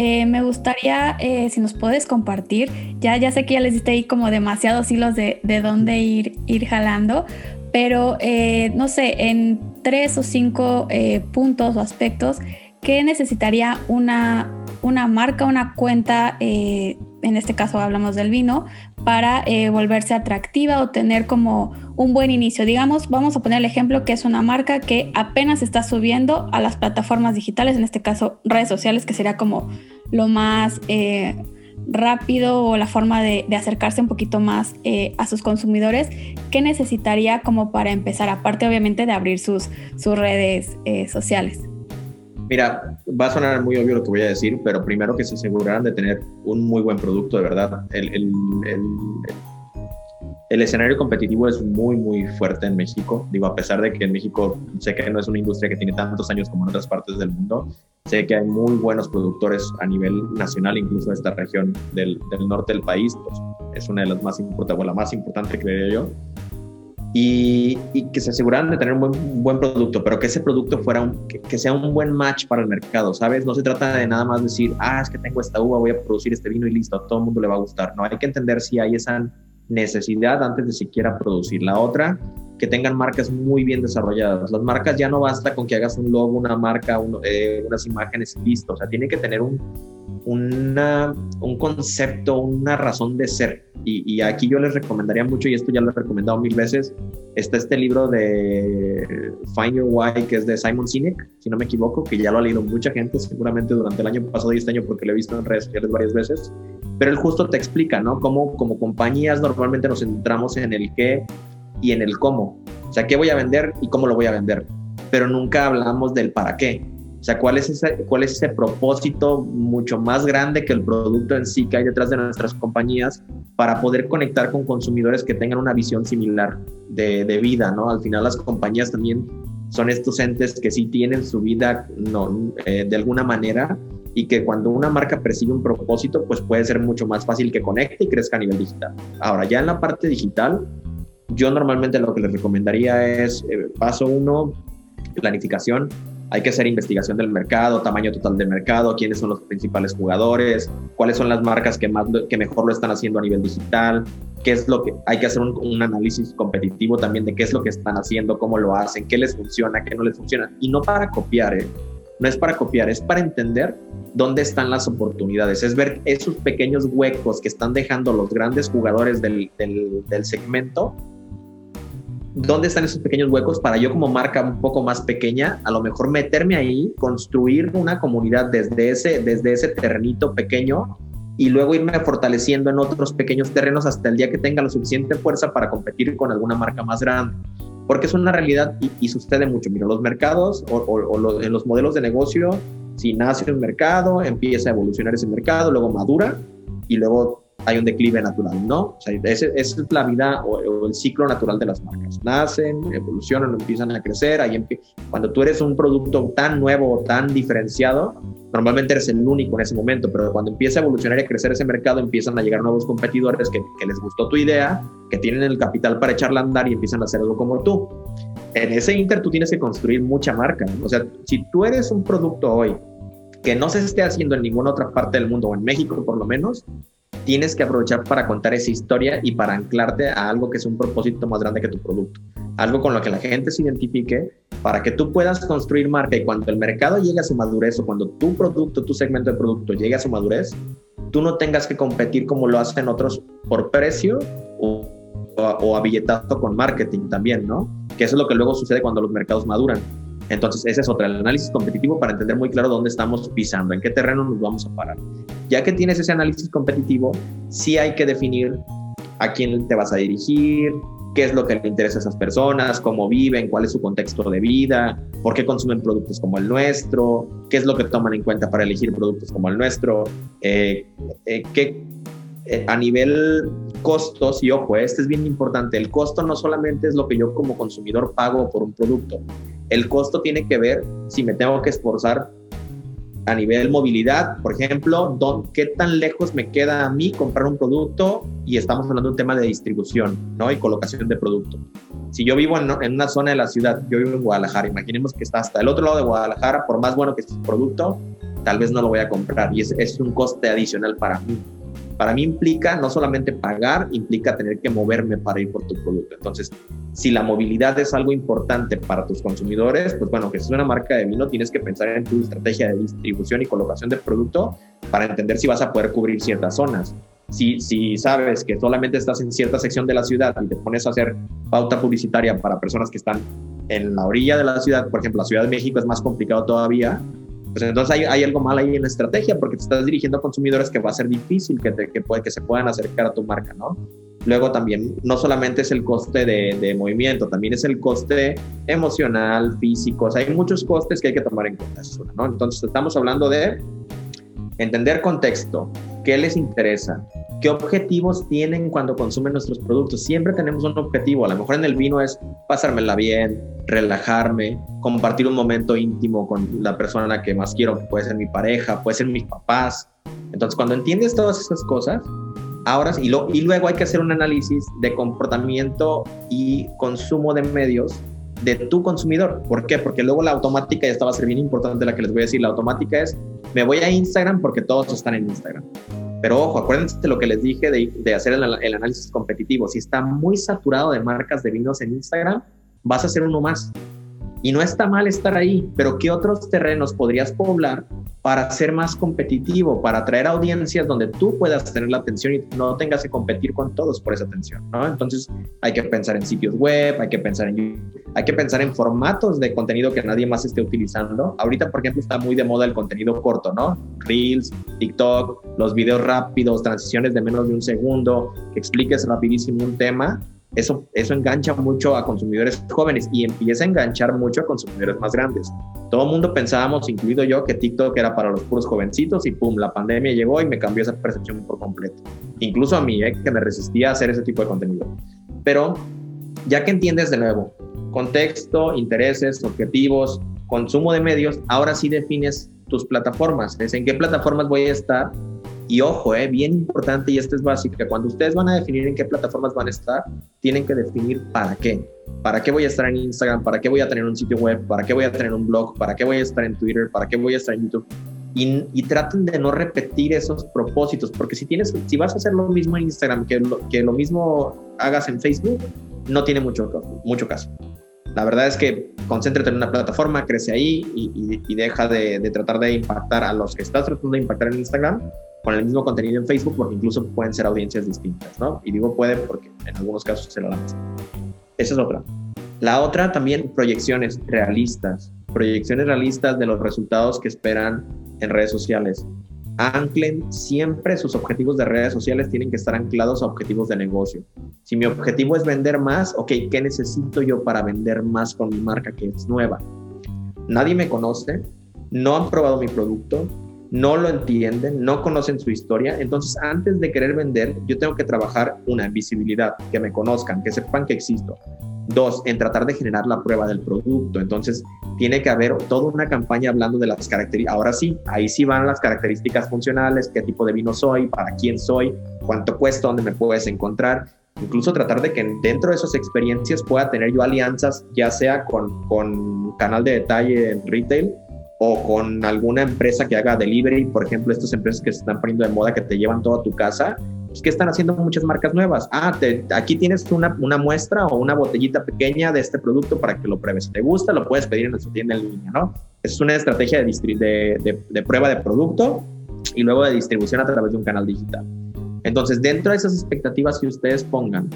eh, me gustaría, eh, si nos puedes compartir, ya, ya sé que ya les diste ahí como demasiados hilos de, de dónde ir, ir jalando, pero eh, no sé, en tres o cinco puntos o aspectos, ¿qué necesitaría una, una marca, una cuenta, en este caso hablamos del vino, para volverse atractiva o tener como un buen inicio. Digamos, vamos a poner el ejemplo que es una marca que apenas está subiendo a las plataformas digitales, en este caso redes sociales, que sería como lo más eh, rápido o la forma de, acercarse un poquito más eh, a sus consumidores. ¿Qué necesitaría como para empezar, aparte obviamente de abrir sus, sus redes eh, sociales? Mira, va a sonar muy obvio lo que voy a decir, pero primero que se aseguraran de tener un muy buen producto, de verdad. el, el el escenario competitivo es muy, muy fuerte en México. Digo, a pesar de que en México sé que no es una industria que tiene tantos años como en otras partes del mundo, sé que hay muy buenos productores a nivel nacional, incluso en esta región del, norte del país. Pues, es una de las más importantes, o la más importante, creo yo. Y, que se aseguraran de tener un buen, producto, pero que ese producto fuera un, que, sea un buen match para el mercado, ¿sabes? No se trata de nada más decir, ah, es que tengo esta uva, voy a producir este vino y listo, a todo el mundo le va a gustar. No, hay que entender si hay esa necesidad antes de siquiera producir. La otra, que tengan marcas muy bien desarrolladas. Las marcas ya no basta con que hagas un logo, una marca, eh, unas imágenes y listo. O sea, tiene que tener un, una, un concepto, una razón de ser. Y, aquí yo les recomendaría mucho, y esto ya lo he recomendado mil veces, está este libro de Find Your Why, que es de Simon Sinek, si no me equivoco, que ya lo ha leído mucha gente seguramente durante el año pasado y este año porque lo he visto en redes sociales varias veces pero él justo te explica, ¿no? Cómo como compañías normalmente nos centramos en el qué y en el cómo. O sea, qué voy a vender y cómo lo voy a vender, pero nunca hablamos del para qué. Sea, ¿cuál es, ese, cuál es ese propósito mucho más grande que el producto en sí que hay detrás de nuestras compañías para poder conectar con consumidores que tengan una visión similar de, de vida, ¿no? Al final las compañías también son estos entes que sí tienen su vida no, eh, de alguna manera y que cuando una marca persigue un propósito, pues puede ser mucho más fácil que conecte y crezca a nivel digital. Ahora, ya en la parte digital, yo normalmente lo que les recomendaría es, eh, paso uno, planificación. Hay que hacer investigación del mercado, tamaño total del mercado, quiénes son los principales jugadores, cuáles son las marcas que, más, que mejor lo están haciendo a nivel digital, qué es lo que hay que hacer un, análisis competitivo también de qué es lo que están haciendo, cómo lo hacen, qué les funciona, qué no les funciona. Y no para copiar, ¿eh? no es para copiar, es para entender dónde están las oportunidades, es ver esos pequeños huecos que están dejando los grandes jugadores del, segmento, dónde están esos pequeños huecos para yo como marca un poco más pequeña, a lo mejor meterme ahí, construir una comunidad desde ese, desde ese terrenito pequeño y luego irme fortaleciendo en otros pequeños terrenos hasta el día que tenga la suficiente fuerza para competir con alguna marca más grande porque es una realidad y, sucede mucho. Mira, los mercados o, en los modelos de negocio, si nace un mercado, empieza a evolucionar ese mercado, luego madura y luego hay un declive natural, ¿no? O sea, es la vida o, el ciclo natural de las marcas. Nacen, evolucionan, empiezan a crecer. Ahí cuando tú eres un producto tan nuevo, tan diferenciado, normalmente eres el único en ese momento, pero cuando empieza a evolucionar y a crecer ese mercado, empiezan a llegar nuevos competidores que, que les gustó tu idea, que tienen el capital para echarla a andar y empiezan a hacer algo como tú. En ese inter tú tienes que construir mucha marca. O sea, si tú eres un producto hoy que no se esté haciendo en ninguna otra parte del mundo, o en México por lo menos, tienes que aprovechar para contar esa historia y para anclarte a algo que es un propósito más grande que tu producto. Algo con lo que la gente se identifique para que tú puedas construir marca y cuando el mercado llegue a su madurez o cuando tu producto, tu segmento de producto llegue a su madurez, tú no tengas que competir como lo hacen otros por precio o, o, a billetazo con marketing también, ¿no? Que eso es lo que luego sucede cuando los mercados maduran. Entonces, ese es otro, el análisis competitivo para entender muy claro dónde estamos pisando, en qué terreno nos vamos a parar. Ya que tienes ese análisis competitivo, sí hay que definir a quién te vas a dirigir, qué es lo que le interesa a esas personas, cómo viven, cuál es su contexto de vida, por qué consumen productos como el nuestro, qué es lo que toman en cuenta para elegir productos como el nuestro, eh, eh, qué, eh, a nivel costos, y ojo, este es bien importante, el costo no solamente es lo que yo como consumidor pago por un producto, el costo tiene que ver si me tengo que esforzar a nivel movilidad, por ejemplo, don, qué tan lejos me queda a mí comprar un producto y estamos hablando de un tema de distribución ¿no? y colocación de producto. Si yo vivo en, en, una zona de la ciudad, yo vivo en Guadalajara, imaginemos que está hasta el otro lado de Guadalajara, por más bueno que esté el producto, tal vez no lo voy a comprar y es, es un coste adicional para mí. Para mí implica no solamente pagar, implica tener que moverme para ir por tu producto. Entonces, si la movilidad es algo importante para tus consumidores, pues bueno, que es una marca de vino, tienes que pensar en tu estrategia de distribución y colocación de producto para entender si vas a poder cubrir ciertas zonas. Si, si sabes que solamente estás en cierta sección de la ciudad y te pones a hacer pauta publicitaria para personas que están en la orilla de la ciudad, por ejemplo, la Ciudad de México es más complicado todavía, pues entonces hay, hay, algo mal ahí en la estrategia porque te estás dirigiendo a consumidores que va a ser difícil que, te, que, puede, que se puedan acercar a tu marca, ¿no? Luego también, no solamente es el coste de, de, movimiento, también es el coste emocional, físico, o sea, hay muchos costes que hay que tomar en cuenta, ¿no? Entonces estamos hablando de entender contexto, qué les interesa, qué objetivos tienen cuando consumen nuestros productos. Siempre tenemos un objetivo, a lo mejor en el vino es pasármela bien, relajarme, compartir un momento íntimo con la persona que más quiero, que puede ser mi pareja, puede ser mis papás. Entonces, cuando entiendes todas esas cosas, ahora y, lo, y luego hay que hacer un análisis de comportamiento y consumo de medios de tu consumidor. ¿Por qué? Porque luego la automática, ya estaba a ser bien importante la que les voy a decir, la automática es, me voy a Instagram porque todos están en Instagram. Pero ojo, acuérdense de lo que les dije de, hacer el, el, análisis competitivo. Si está muy saturado de marcas de vinos en Instagram, vas a hacer uno más. Y no está mal estar ahí, pero ¿qué otros terrenos podrías poblar para ser más competitivo, para atraer audiencias donde tú puedas tener la atención y no tengas que competir con todos por esa atención. Entonces hay que pensar en sitios web, hay que pensar en hay que pensar en formatos de contenido que nadie más esté utilizando. Ahorita, por ejemplo, está muy de moda el contenido corto, ¿no? Reels, TikTok, los videos rápidos, transiciones de menos de un segundo, que expliques rapidísimo un tema eso, eso engancha mucho a consumidores jóvenes y empieza a enganchar mucho a consumidores más grandes. Todo el mundo pensábamos, incluido yo, que TikTok era para los puros jovencitos y pum, la pandemia llegó y me cambió esa percepción por completo. Incluso a mí, eh, que me resistía a hacer ese tipo de contenido. Pero ya que entiendes de nuevo contexto, intereses, objetivos, consumo de medios, ahora sí defines tus plataformas. Es en qué plataformas voy a estar y ojo, eh, bien importante, y esto es básico, que cuando ustedes van a definir en qué plataformas van a estar, tienen que definir para qué. ¿Para qué voy a estar en Instagram? ¿Para qué voy a tener un sitio web? ¿Para qué voy a tener un blog? ¿Para qué voy a estar en Twitter? ¿Para qué voy a estar en YouTube? Y, y, traten de no repetir esos propósitos, porque si tienes, si vas a hacer lo mismo en Instagram que lo, que lo mismo hagas en Facebook, no tiene mucho, mucho caso. La verdad es que concéntrate en una plataforma, crece ahí y, y, y deja de, de, tratar de impactar a los que estás tratando de impactar en Instagram con el mismo contenido en Facebook, porque incluso pueden ser audiencias distintas, ¿no? Y digo puede porque en algunos casos se lo lanza. Esa es otra. La otra también, proyecciones realistas. Proyecciones realistas de los resultados que esperan en redes sociales. Anclen siempre sus objetivos de redes sociales, tienen que estar anclados a objetivos de negocio. Si mi objetivo es vender más, ok, ¿qué necesito yo para vender más con mi marca que es nueva? Nadie me conoce, no han probado mi producto, no lo entienden, no conocen su historia. Entonces, antes de querer vender, yo tengo que trabajar una visibilidad, que me conozcan, que sepan que existo. Dos, en tratar de generar la prueba del producto. Entonces, tiene que haber toda una campaña hablando de las características. Ahora sí, ahí sí van las características funcionales, qué tipo de vino soy, para quién soy, cuánto cuesta, dónde me puedes encontrar. Incluso tratar de que dentro de esas experiencias pueda tener yo alianzas, ya sea con, con canal de detalle en retail, o con alguna empresa que haga delivery, por ejemplo, estas empresas que se están poniendo de moda que te llevan todo a tu casa, pues que están haciendo muchas marcas nuevas. Ah, te, aquí tienes una, una, muestra o una botellita pequeña de este producto para que lo pruebes. Si te gusta, lo puedes pedir en nuestra tienda en línea, ¿no? Es una estrategia de, de, de, de prueba de producto y luego de distribución a través de un canal digital. Entonces, dentro de esas expectativas que ustedes pongan,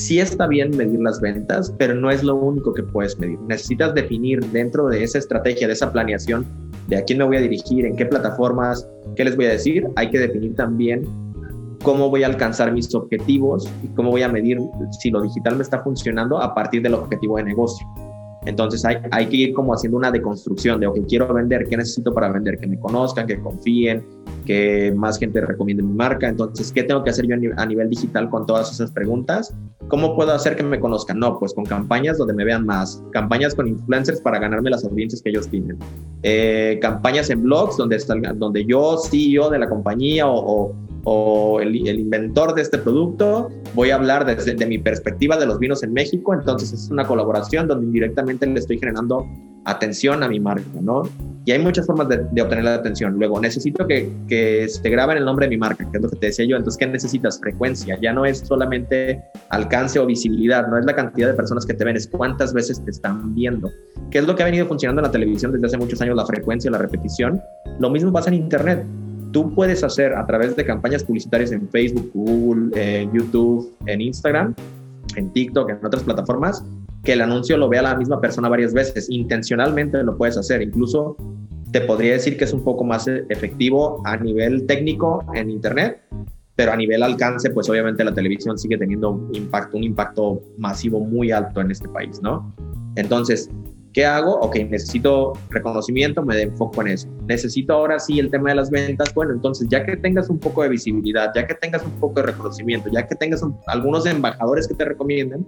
sí está bien medir las ventas, pero no es lo único que puedes medir. Necesitas definir dentro de esa estrategia, de esa planeación, de a quién me voy a dirigir, en qué plataformas, qué les voy a decir. Hay que definir también cómo voy a alcanzar mis objetivos y cómo voy a medir si lo digital me está funcionando a partir del objetivo de negocio. Entonces hay, hay que ir como haciendo una deconstrucción de, ok, quiero vender, ¿qué necesito para vender? Que me conozcan, que confíen, que más gente recomiende mi marca. Entonces, ¿qué tengo que hacer yo a nivel digital con todas esas preguntas? ¿Cómo puedo hacer que me conozcan? No, pues con campañas donde me vean más, campañas con influencers para ganarme las audiencias que ellos tienen, eh, campañas en blogs donde, donde yo, CEO de la compañía o, o o el, el, inventor de este producto, voy a hablar desde de mi perspectiva de los vinos en México, entonces es una colaboración donde indirectamente le estoy generando atención a mi marca, ¿no? Y hay muchas formas de, obtener la atención. Luego, necesito que, que se graben el nombre de mi marca, que es lo que te decía yo. Entonces, ¿qué necesitas? Frecuencia. Ya no es solamente alcance o visibilidad, no es la cantidad de personas que te ven, es cuántas veces te están viendo. ¿Qué es lo que ha venido funcionando en la televisión desde hace muchos años? La frecuencia, la repetición. Lo mismo pasa en Internet. Tú puedes hacer a través de campañas publicitarias en Facebook, Google, YouTube, en Instagram, en TikTok, en otras plataformas, que el anuncio lo vea la misma persona varias veces. Intencionalmente lo puedes hacer. Incluso te podría decir que es un poco más efectivo a nivel técnico en Internet, pero a nivel alcance, pues obviamente la televisión sigue teniendo un impacto, un impacto masivo muy alto en este país, ¿no? Entonces, ¿qué hago? Ok, necesito reconocimiento, me enfoco en eso. Necesito ahora sí el tema de las ventas. Bueno, entonces ya que tengas un poco de visibilidad, ya que tengas un poco de reconocimiento, ya que tengas algunos embajadores que te recomienden,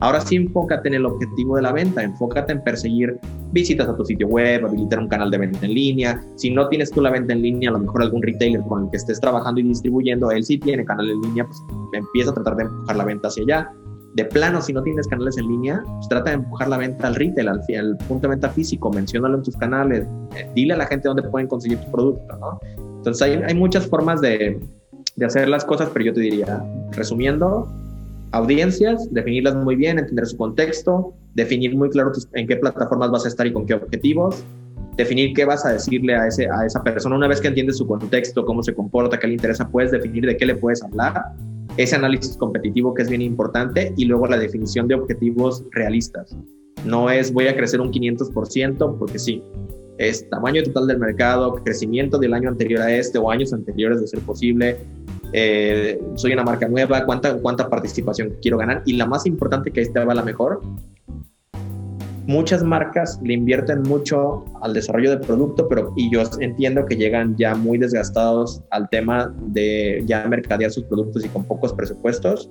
Ahora sí enfócate en el objetivo de la venta, enfócate en perseguir visitas a tu sitio web, habilitar un canal de venta en línea. Si no tienes tú la venta en línea, a lo mejor algún retailer con el que estés trabajando y distribuyendo, él sí tiene canal en línea, pues empieza a tratar de empujar la venta hacia allá. De plano, si no tienes canales en línea, pues trata de empujar la venta al retail, al, al punto de venta físico, menciónalo en tus canales, eh, dile a la gente dónde pueden conseguir tu producto, ¿no? Entonces hay, hay muchas formas de, de hacer las cosas, pero yo te diría, resumiendo, audiencias, definirlas muy bien, entender su contexto, definir muy claro en qué plataformas vas a estar y con qué objetivos, definir qué vas a decirle a, ese, a esa persona. Una vez que entiendes su contexto, cómo se comporta, qué le interesa, puedes definir de qué le puedes hablar. Ese análisis competitivo que es bien importante y luego la definición de objetivos realistas. No es voy a crecer un 500% porque sí, es tamaño total del mercado, crecimiento del año anterior a este o años anteriores de ser posible, eh, soy una marca nueva, cuánta, cuánta participación quiero ganar y la más importante que esta va la mejor. Muchas marcas le invierten mucho al desarrollo del producto, pero y yo entiendo que llegan ya muy desgastados al tema de ya mercadear sus productos y con pocos presupuestos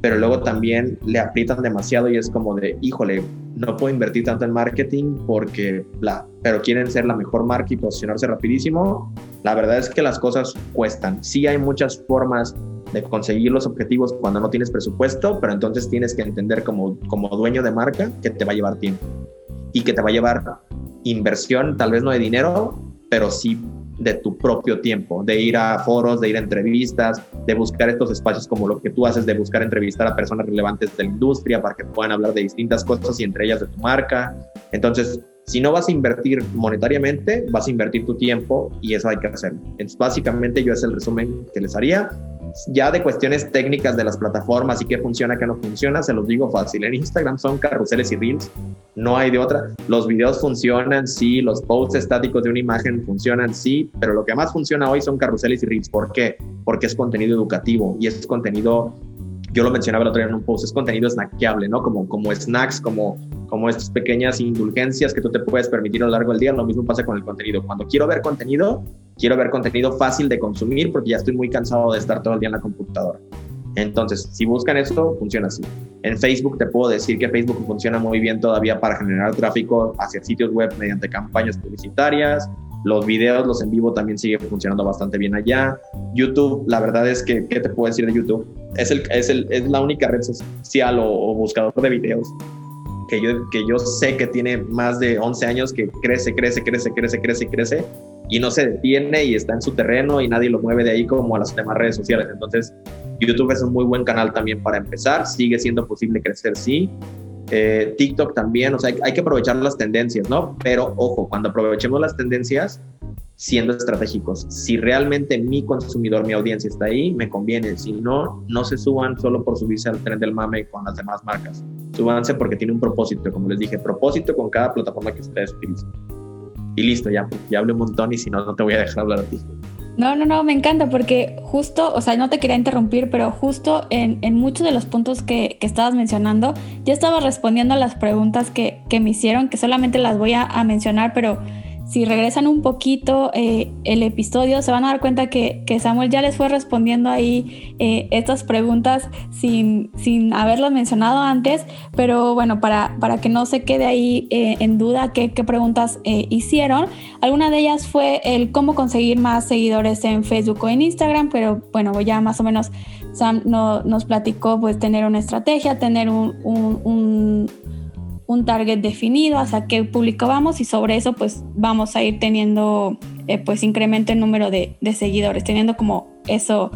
pero luego también le aprietan demasiado y es como de, híjole, no puedo invertir tanto en marketing porque bla, pero quieren ser la mejor marca y posicionarse rapidísimo. La verdad es que las cosas cuestan. Sí hay muchas formas de conseguir los objetivos cuando no tienes presupuesto, pero entonces tienes que entender como, como dueño de marca que te va a llevar tiempo y que te va a llevar inversión, tal vez no de dinero, pero sí de tu propio tiempo, de ir a foros, de ir a entrevistas, de buscar estos espacios como lo que tú haces, de buscar entrevistar a personas relevantes de la industria para que puedan hablar de distintas cosas y entre ellas de tu marca. Entonces, si no vas a invertir monetariamente, vas a invertir tu tiempo y eso hay que hacerlo. Entonces, básicamente yo es el resumen que les haría. Ya de cuestiones técnicas de las plataformas y qué funciona, qué no funciona, se los digo fácil. En Instagram son carruseles y reels, no hay de otra. Los videos funcionan, sí, los posts estáticos de una imagen funcionan, sí, pero lo que más funciona hoy son carruseles y reels. ¿Por qué? Porque es contenido educativo y es contenido yo lo mencionaba el otro día en un post, es contenido snackeable, ¿no? Como, como snacks, como, como estas pequeñas indulgencias que tú te puedes permitir a lo largo del día. Lo mismo pasa con el contenido. Cuando quiero ver contenido, quiero ver contenido fácil de consumir porque ya estoy muy cansado de estar todo el día en la computadora. Entonces, si buscan esto, funciona así. En Facebook te puedo decir que Facebook funciona muy bien todavía para generar tráfico hacia sitios web mediante campañas publicitarias. Los videos, los en vivo también siguen funcionando bastante bien allá. YouTube, la verdad es que, ¿qué te puedo decir de YouTube? Es, el, es, el, es la única red social o, o, buscador de videos que yo, que yo sé que tiene más de 11 años que crece, crece, crece, crece, crece, crece y no se detiene y está en su terreno y nadie lo mueve de ahí como a las demás redes sociales. Entonces, YouTube es un muy buen canal también para empezar, sigue siendo posible crecer, sí. Eh, TikTok también, o sea, hay, que aprovechar las tendencias, ¿no? Pero ojo, cuando aprovechemos las tendencias, siendo estratégicos. Si realmente mi consumidor, mi audiencia está ahí, me conviene. Si no, no se suban solo por subirse al tren del mame con las demás marcas. Súbanse porque tiene un propósito, como les dije, propósito con cada plataforma que ustedes utilizan. Y listo, ya, ya hablé un montón y si no, no te voy a dejar hablar a ti. No, no, no, me encanta porque justo, o sea, no te quería interrumpir, pero justo en, en muchos de los puntos que, que, estabas mencionando, ya estaba respondiendo a las preguntas que, que me hicieron, que solamente las voy a mencionar, pero si regresan un poquito eh, el episodio, se van a dar cuenta que, Samuel ya les fue respondiendo ahí eh, estas preguntas sin, sin haberlas mencionado antes, pero bueno, para, para que no se quede ahí eh, en duda qué, preguntas hicieron, alguna de ellas fue el cómo conseguir más seguidores en Facebook o en Instagram, pero bueno, ya más o menos Sam nos platicó pues tener una estrategia, tener un un target definido, hasta qué público vamos y sobre eso pues vamos a ir teniendo eh, pues incremento en número de, de, seguidores, teniendo como eso,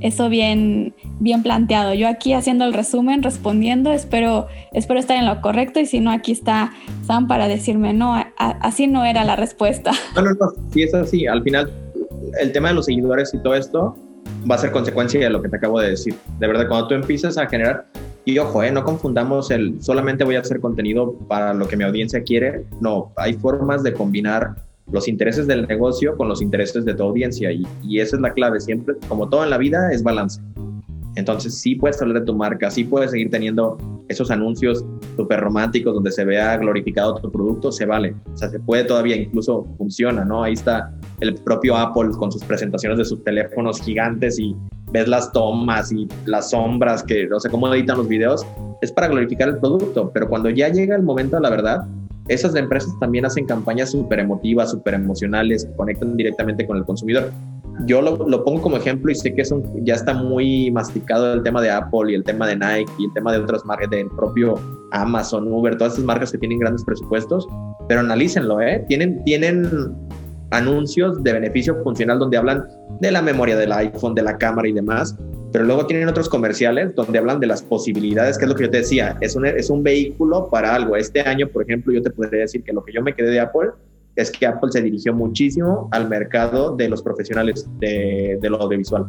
eso bien, bien planteado. Yo aquí haciendo el resumen, respondiendo, espero, espero estar en lo correcto y si no, aquí está Sam para decirme, no, así no era la respuesta. No, no, no, sí es así. Al final, el tema de los seguidores y todo esto va a ser consecuencia de lo que te acabo de decir. De verdad, cuando tú empiezas a generar, y ojo, eh, no confundamos el solamente voy a hacer contenido para lo que mi audiencia quiere. No, hay formas de combinar los intereses del negocio con los intereses de tu audiencia y, y esa es la clave siempre, como todo en la vida, es balance. Entonces sí puedes hablar de tu marca, sí puedes seguir teniendo esos anuncios súper románticos donde se vea glorificado tu producto, se vale. O sea, se puede todavía, incluso funciona, ¿no? Ahí está el propio Apple con sus presentaciones de sus teléfonos gigantes y ves las tomas y las sombras que, no sé cómo editan los videos, es para glorificar el producto, pero cuando ya llega el momento de la verdad, esas empresas también hacen campañas súper emotivas, súper emocionales, que conectan directamente con el consumidor yo lo, pongo como ejemplo y sé que eso ya está muy masticado el tema de Apple y el tema de Nike y el tema de otras marcas, del propio Amazon, Uber, todas estas marcas que tienen grandes presupuestos, pero analícenlo, ¿eh? Tienen, tienen anuncios de beneficio funcional donde hablan de la memoria del iPhone, de la cámara y demás, pero luego tienen otros comerciales donde hablan de las posibilidades, que es lo que yo te decía, es un, es un vehículo para algo. Este año, por ejemplo, yo te podría decir que lo que yo me quedé de Apple es que Apple se dirigió muchísimo al mercado de los profesionales de, lo audiovisual.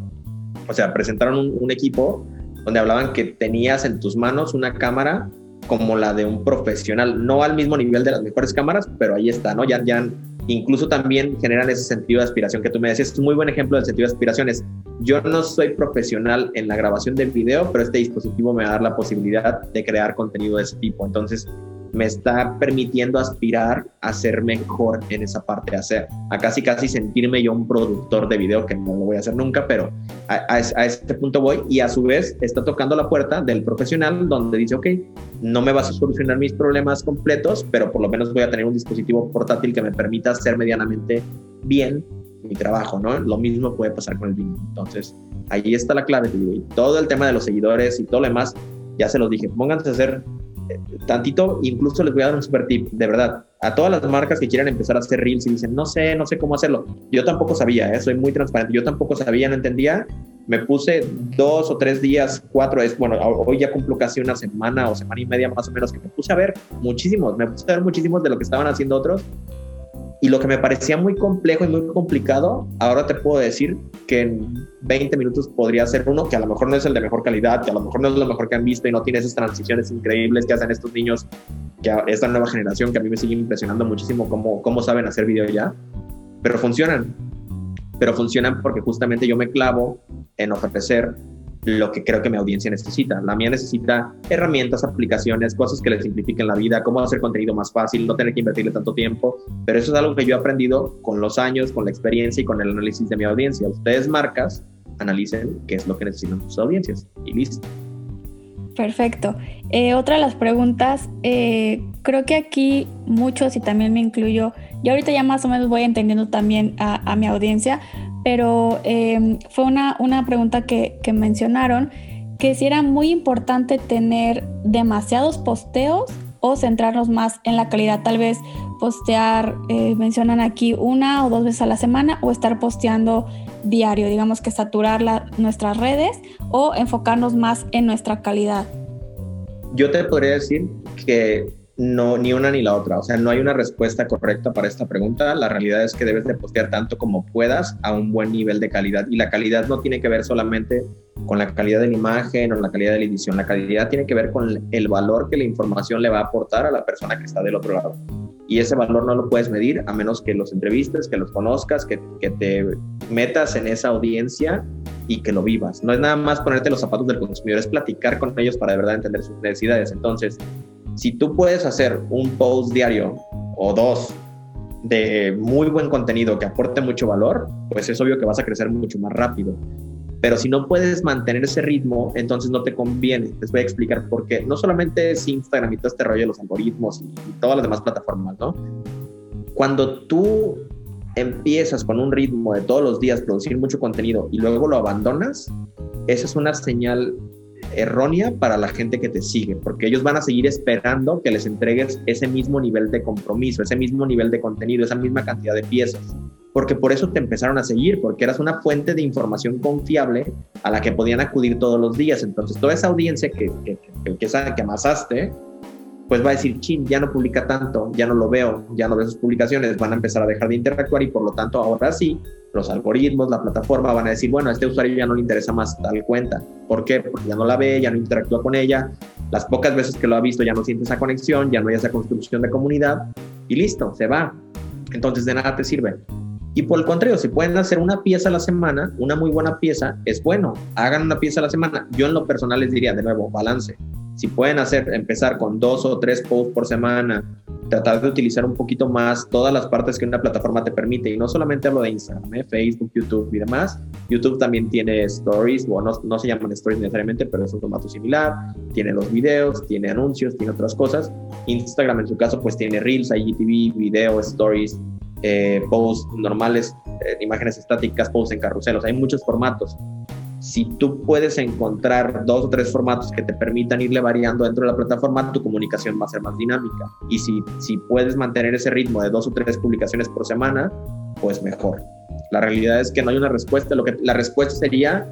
O sea, presentaron un, equipo donde hablaban que tenías en tus manos una cámara como la de un profesional, no al mismo nivel de las mejores cámaras, pero ahí está, ¿no? Ya, ya incluso también generan ese sentido de aspiración que tú me decías. Es un muy buen ejemplo del sentido de aspiración. Es, yo no soy profesional en la grabación del video, pero este dispositivo me va a dar la posibilidad de crear contenido de ese tipo. Entonces, me está permitiendo aspirar a ser mejor en esa parte de hacer, a casi casi sentirme yo un productor de video, que no lo voy a hacer nunca, pero a, a, este punto voy y a su vez está tocando la puerta del profesional donde dice, ok, no me vas a solucionar mis problemas completos, pero por lo menos voy a tener un dispositivo portátil que me permita hacer medianamente bien mi trabajo, ¿no? Lo mismo puede pasar con el vino. Entonces, ahí está la clave, te digo, y todo el tema de los seguidores y todo lo demás, ya se los dije, pónganse a hacer tantito, incluso les voy a dar un super tip, de verdad, a todas las marcas que quieran empezar a hacer reels y dicen, no sé, no sé cómo hacerlo. Yo tampoco sabía, ¿eh? soy muy transparente, yo tampoco sabía, no entendía. Me puse dos o tres días, cuatro, es bueno, hoy ya cumplo casi una semana o semana y media más o menos que me puse a ver muchísimos, me puse a ver muchísimos de lo que estaban haciendo otros y lo que me parecía muy complejo y muy complicado, ahora te puedo decir que en 20 minutos podría ser uno que a lo mejor no es el de mejor calidad, que a lo mejor no es lo mejor que han visto y no tiene esas transiciones increíbles que hacen estos niños, que esta nueva generación que a mí me sigue impresionando muchísimo cómo, cómo saben hacer video ya, pero funcionan. Pero funcionan porque justamente yo me clavo en ofrecer lo que creo que mi audiencia necesita. La mía necesita herramientas, aplicaciones, cosas que le simplifiquen la vida, cómo hacer contenido más fácil, no tener que invertirle tanto tiempo. Pero eso es algo que yo he aprendido con los años, con la experiencia y con el análisis de mi audiencia. Ustedes marcas, analicen qué es lo que necesitan sus audiencias y listo. Perfecto. Eh, otra de las preguntas, eh, creo que aquí muchos y también me incluyo, yo ahorita ya más o menos voy entendiendo también a, mi audiencia, pero em, fue una, una pregunta que, que, mencionaron, que si era muy importante tener demasiados posteos o centrarnos más en la calidad, tal vez postear, eh, mencionan aquí una o dos veces a la semana o estar posteando diario, digamos que saturar nuestras redes o enfocarnos más en nuestra calidad. Yo te podría decir que no, ni una ni la otra. O sea, no hay una respuesta correcta para esta pregunta. La realidad es que debes de postear tanto como puedas a un buen nivel de calidad. Y la calidad no tiene que ver solamente con la calidad de la imagen o la calidad de la edición. La calidad tiene que ver con el valor que la información le va a aportar a la persona que está del otro lado. Y ese valor no lo puedes medir a menos que los entrevistes, que los conozcas, que, que te metas en esa audiencia y que lo vivas. No es nada más ponerte los zapatos del consumidor, es platicar con ellos para de verdad entender sus necesidades. Entonces, si tú puedes hacer un post diario o dos de muy buen contenido que aporte mucho valor, pues es obvio que vas a crecer mucho más rápido. Pero si no puedes mantener ese ritmo, entonces no te conviene. Les voy a explicar por qué. No solamente es Instagram y todo este rollo de los algoritmos y, y todas las demás plataformas, ¿no? Cuando tú empiezas con un ritmo de todos los días producir mucho contenido y luego lo abandonas, esa es una señal errónea para la gente que te sigue, porque ellos van a seguir esperando que les entregues ese mismo nivel de compromiso, ese mismo nivel de contenido, esa misma cantidad de piezas, porque por eso te empezaron a seguir, porque eras una fuente de información confiable a la que podían acudir todos los días. Entonces, toda esa audiencia que, que, que, que, que amasaste, pues va a decir, chin, ya no publica tanto, ya no lo veo, ya no veo sus publicaciones, van a empezar a dejar de interactuar y por lo tanto ahora sí, los algoritmos, la plataforma van a decir, bueno, a este usuario ya no le interesa más tal cuenta. ¿Por qué? Porque ya no la ve, ya no interactúa con ella, las pocas veces que lo ha visto ya no siente esa conexión, ya no hay esa construcción de comunidad y listo, se va. Entonces de nada te sirve. Y por el contrario, si pueden hacer una pieza a la semana, una muy buena pieza, es bueno. Hagan una pieza a la semana. Yo en lo personal les diría, de nuevo, balance si pueden hacer, empezar con dos o tres posts por semana, tratar de utilizar un poquito más todas las partes que una plataforma te permite, y no solamente hablo de Instagram, ¿eh? Facebook, YouTube y demás. YouTube también tiene stories, o no, no se llaman stories necesariamente, pero es un formato similar, tiene los videos, tiene anuncios, tiene otras cosas. Instagram en su caso pues tiene Reels, IGTV, video, stories, eh, posts normales, eh, imágenes estáticas, posts en carruselos, hay muchos formatos si tú puedes encontrar dos o tres formatos que te permitan irle variando dentro de la plataforma, tu comunicación va a ser más dinámica. Y si, si puedes mantener ese ritmo de dos o tres publicaciones por semana, pues mejor. La realidad es que no hay una respuesta. Lo que, la respuesta sería,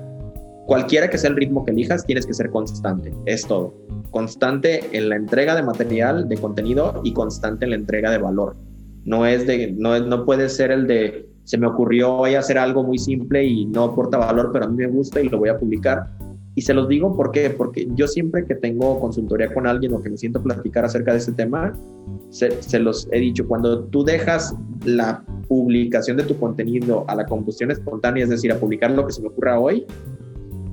cualquiera que sea el ritmo que elijas, tienes que ser constante. Es todo. Constante en la entrega de material, de contenido y constante en la entrega de valor. No es de, no, no puede ser el de se me ocurrió hoy hacer algo muy simple y no aporta valor, pero a mí me gusta y lo voy a publicar. Y se los digo ¿por qué? porque yo siempre que tengo consultoría con alguien o que me siento platicar acerca de este tema, se, se, los he dicho, cuando tú dejas la publicación de tu contenido a la combustión espontánea, es decir, a publicar lo que se me ocurra hoy,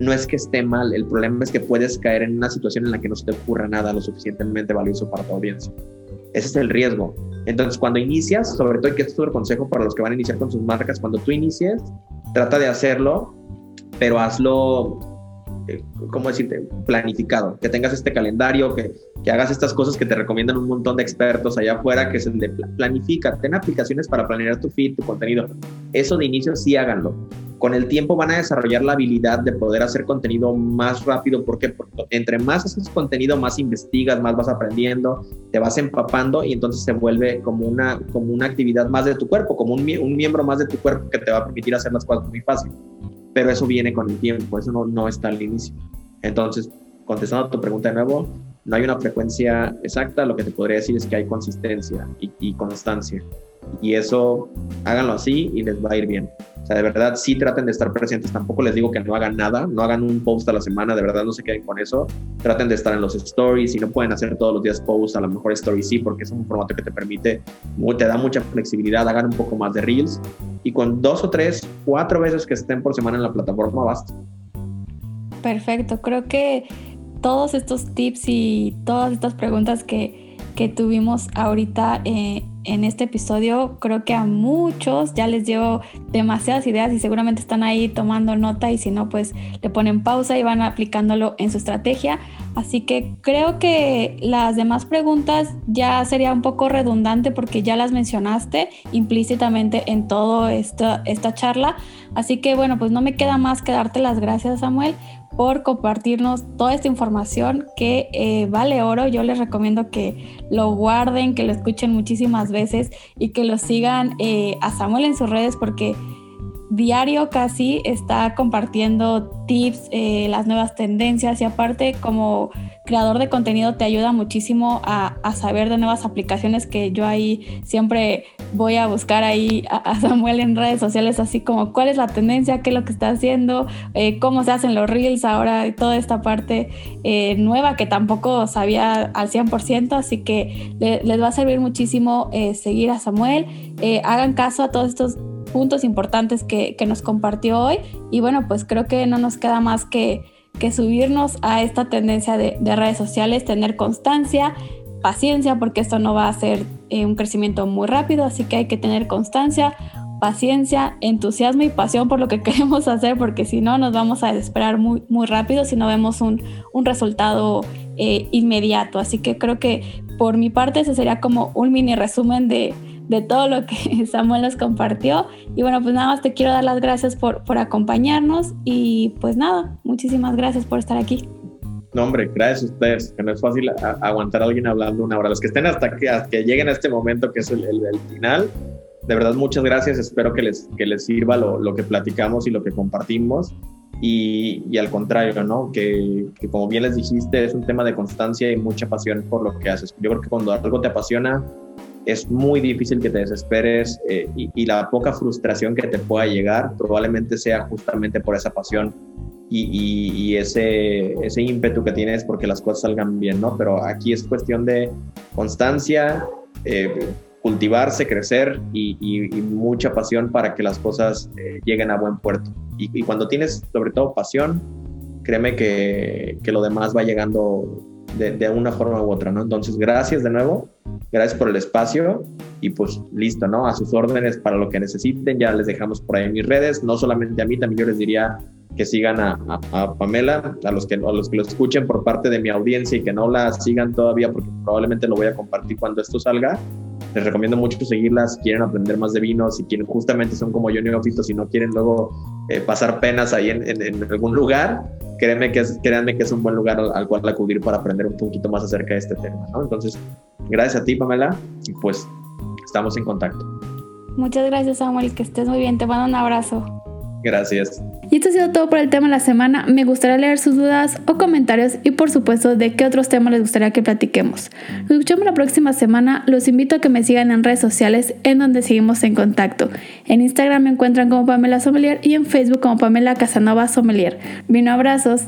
no es que esté mal, el problema es que puedes caer en una situación en la que no se te ocurra nada lo suficientemente valioso para tu audiencia. Ese es el riesgo. Entonces, cuando inicias, sobre todo, que esto es un consejo para los que van a iniciar con sus marcas, cuando tú inicies, trata de hacerlo, pero hazlo, eh, ¿cómo decirte? Planificado, que tengas este calendario, que, que, hagas estas cosas que te recomiendan un montón de expertos allá afuera, que se de planifica, ten aplicaciones para planear tu feed, tu contenido. Eso de inicio sí háganlo con el tiempo van a desarrollar la habilidad de poder hacer contenido más rápido. porque entre más haces contenido, más investigas, más vas aprendiendo, te vas empapando y entonces se vuelve como una, como una actividad más de tu cuerpo, como un, miembro más de tu cuerpo que te va a permitir hacer las cosas muy fácil. Pero eso viene con el tiempo, eso no, no está al inicio. Entonces, contestando a tu pregunta de nuevo, no hay una frecuencia exacta, lo que te podría decir es que hay consistencia y constancia. Y eso, háganlo así y les va a ir bien. O sea, de verdad sí traten de estar presentes. Tampoco les digo que no hagan nada, no hagan un post a la semana, de verdad no se queden con eso. Traten de estar en los stories. Si no pueden hacer todos los días posts, a lo mejor stories sí, porque es un formato que te permite, te da mucha flexibilidad. Hagan un poco más de reels y con dos o tres, cuatro veces que estén por semana en la plataforma basta. Perfecto, creo que todos estos tips y todas estas preguntas que, que tuvimos ahorita eh, en este episodio creo que a muchos ya les dio demasiadas ideas y seguramente están ahí tomando nota y si no pues le ponen pausa y van aplicándolo en su estrategia. Así que creo que las demás preguntas ya sería un poco redundante porque ya las mencionaste implícitamente en toda esta, esta charla. Así que bueno, pues no me queda más que darte las gracias Samuel por compartirnos toda esta información que eh, vale oro. Yo les recomiendo que lo guarden, que lo escuchen muchísimas veces y que lo sigan eh, a Samuel en sus redes porque diario casi está compartiendo tips, eh, las nuevas tendencias y aparte como creador de contenido te ayuda muchísimo a, saber de nuevas aplicaciones que yo ahí siempre voy a buscar ahí a, Samuel en redes sociales así como cuál es la tendencia, qué es lo que está haciendo, eh, cómo se hacen los reels ahora, toda esta parte eh, nueva que tampoco sabía al 100%, así que les va a servir muchísimo seguir a Samuel, hagan caso a todos estos puntos importantes que, nos compartió hoy. Y bueno, pues creo que no nos queda más que, que subirnos a esta tendencia de, redes sociales, tener constancia, paciencia, porque esto no va a ser eh, un crecimiento muy rápido, así que hay que tener constancia, paciencia, entusiasmo y pasión por lo que queremos hacer, porque si no nos vamos a desesperar muy, muy rápido si no vemos un, un resultado eh, inmediato. Así que creo que por mi parte ese sería como un mini resumen de, de todo lo que Samuel nos compartió. Y bueno, pues nada más te quiero dar las gracias por, por acompañarnos y pues nada, muchísimas gracias por estar aquí. No, hombre, gracias a ustedes, que no es fácil aguantar a alguien hablando una hora. Los que estén hasta que, hasta que lleguen a este momento, que es el, el, final, de verdad, muchas gracias. Espero que les, que les sirva lo, lo que platicamos y lo que compartimos. Y, y al contrario, ¿no? Que, que, como bien les dijiste, es un tema de constancia y mucha pasión por lo que haces. Yo creo que cuando algo te apasiona, es muy difícil que te desesperes eh, y, la poca frustración que te pueda llegar probablemente sea justamente por esa pasión y, ese, ese ímpetu que tienes porque las cosas salgan bien, ¿no? Pero aquí es cuestión de constancia, eh, cultivarse, crecer y, mucha pasión para que las cosas eh, lleguen a buen puerto. Y, cuando tienes sobre todo pasión, créeme que, que lo demás va llegando de, una forma u otra, ¿no? Entonces, gracias de nuevo, gracias por el espacio y pues listo, ¿no? A sus órdenes para lo que necesiten, ya les dejamos por ahí en mis redes, no solamente a mí, también yo les diría que sigan a, Pamela, a los, que, a los que lo escuchen por parte de mi audiencia y que no la sigan todavía porque probablemente lo voy a compartir cuando esto salga. Les recomiendo mucho seguirlas si quieren aprender más de vino, si quieren justamente son como yo neófitos y no quieren luego eh, pasar penas ahí en, algún lugar, créanme que, es, créanme que es un buen lugar al, cual acudir para aprender un poquito más acerca de este tema. Entonces, gracias a ti Pamela y pues estamos en contacto. Muchas gracias Samuel, que estés muy bien, te mando un abrazo. Gracias. Y esto ha sido todo por el tema de la semana. Me gustaría leer sus dudas o comentarios y por supuesto de qué otros temas les gustaría que platiquemos. Nos escuchamos la próxima semana. Los invito a que me sigan en redes sociales en donde seguimos en contacto. En Instagram me encuentran como Pamela Sommelier y en Facebook como Pamela Casanova Sommelier. Vino abrazos.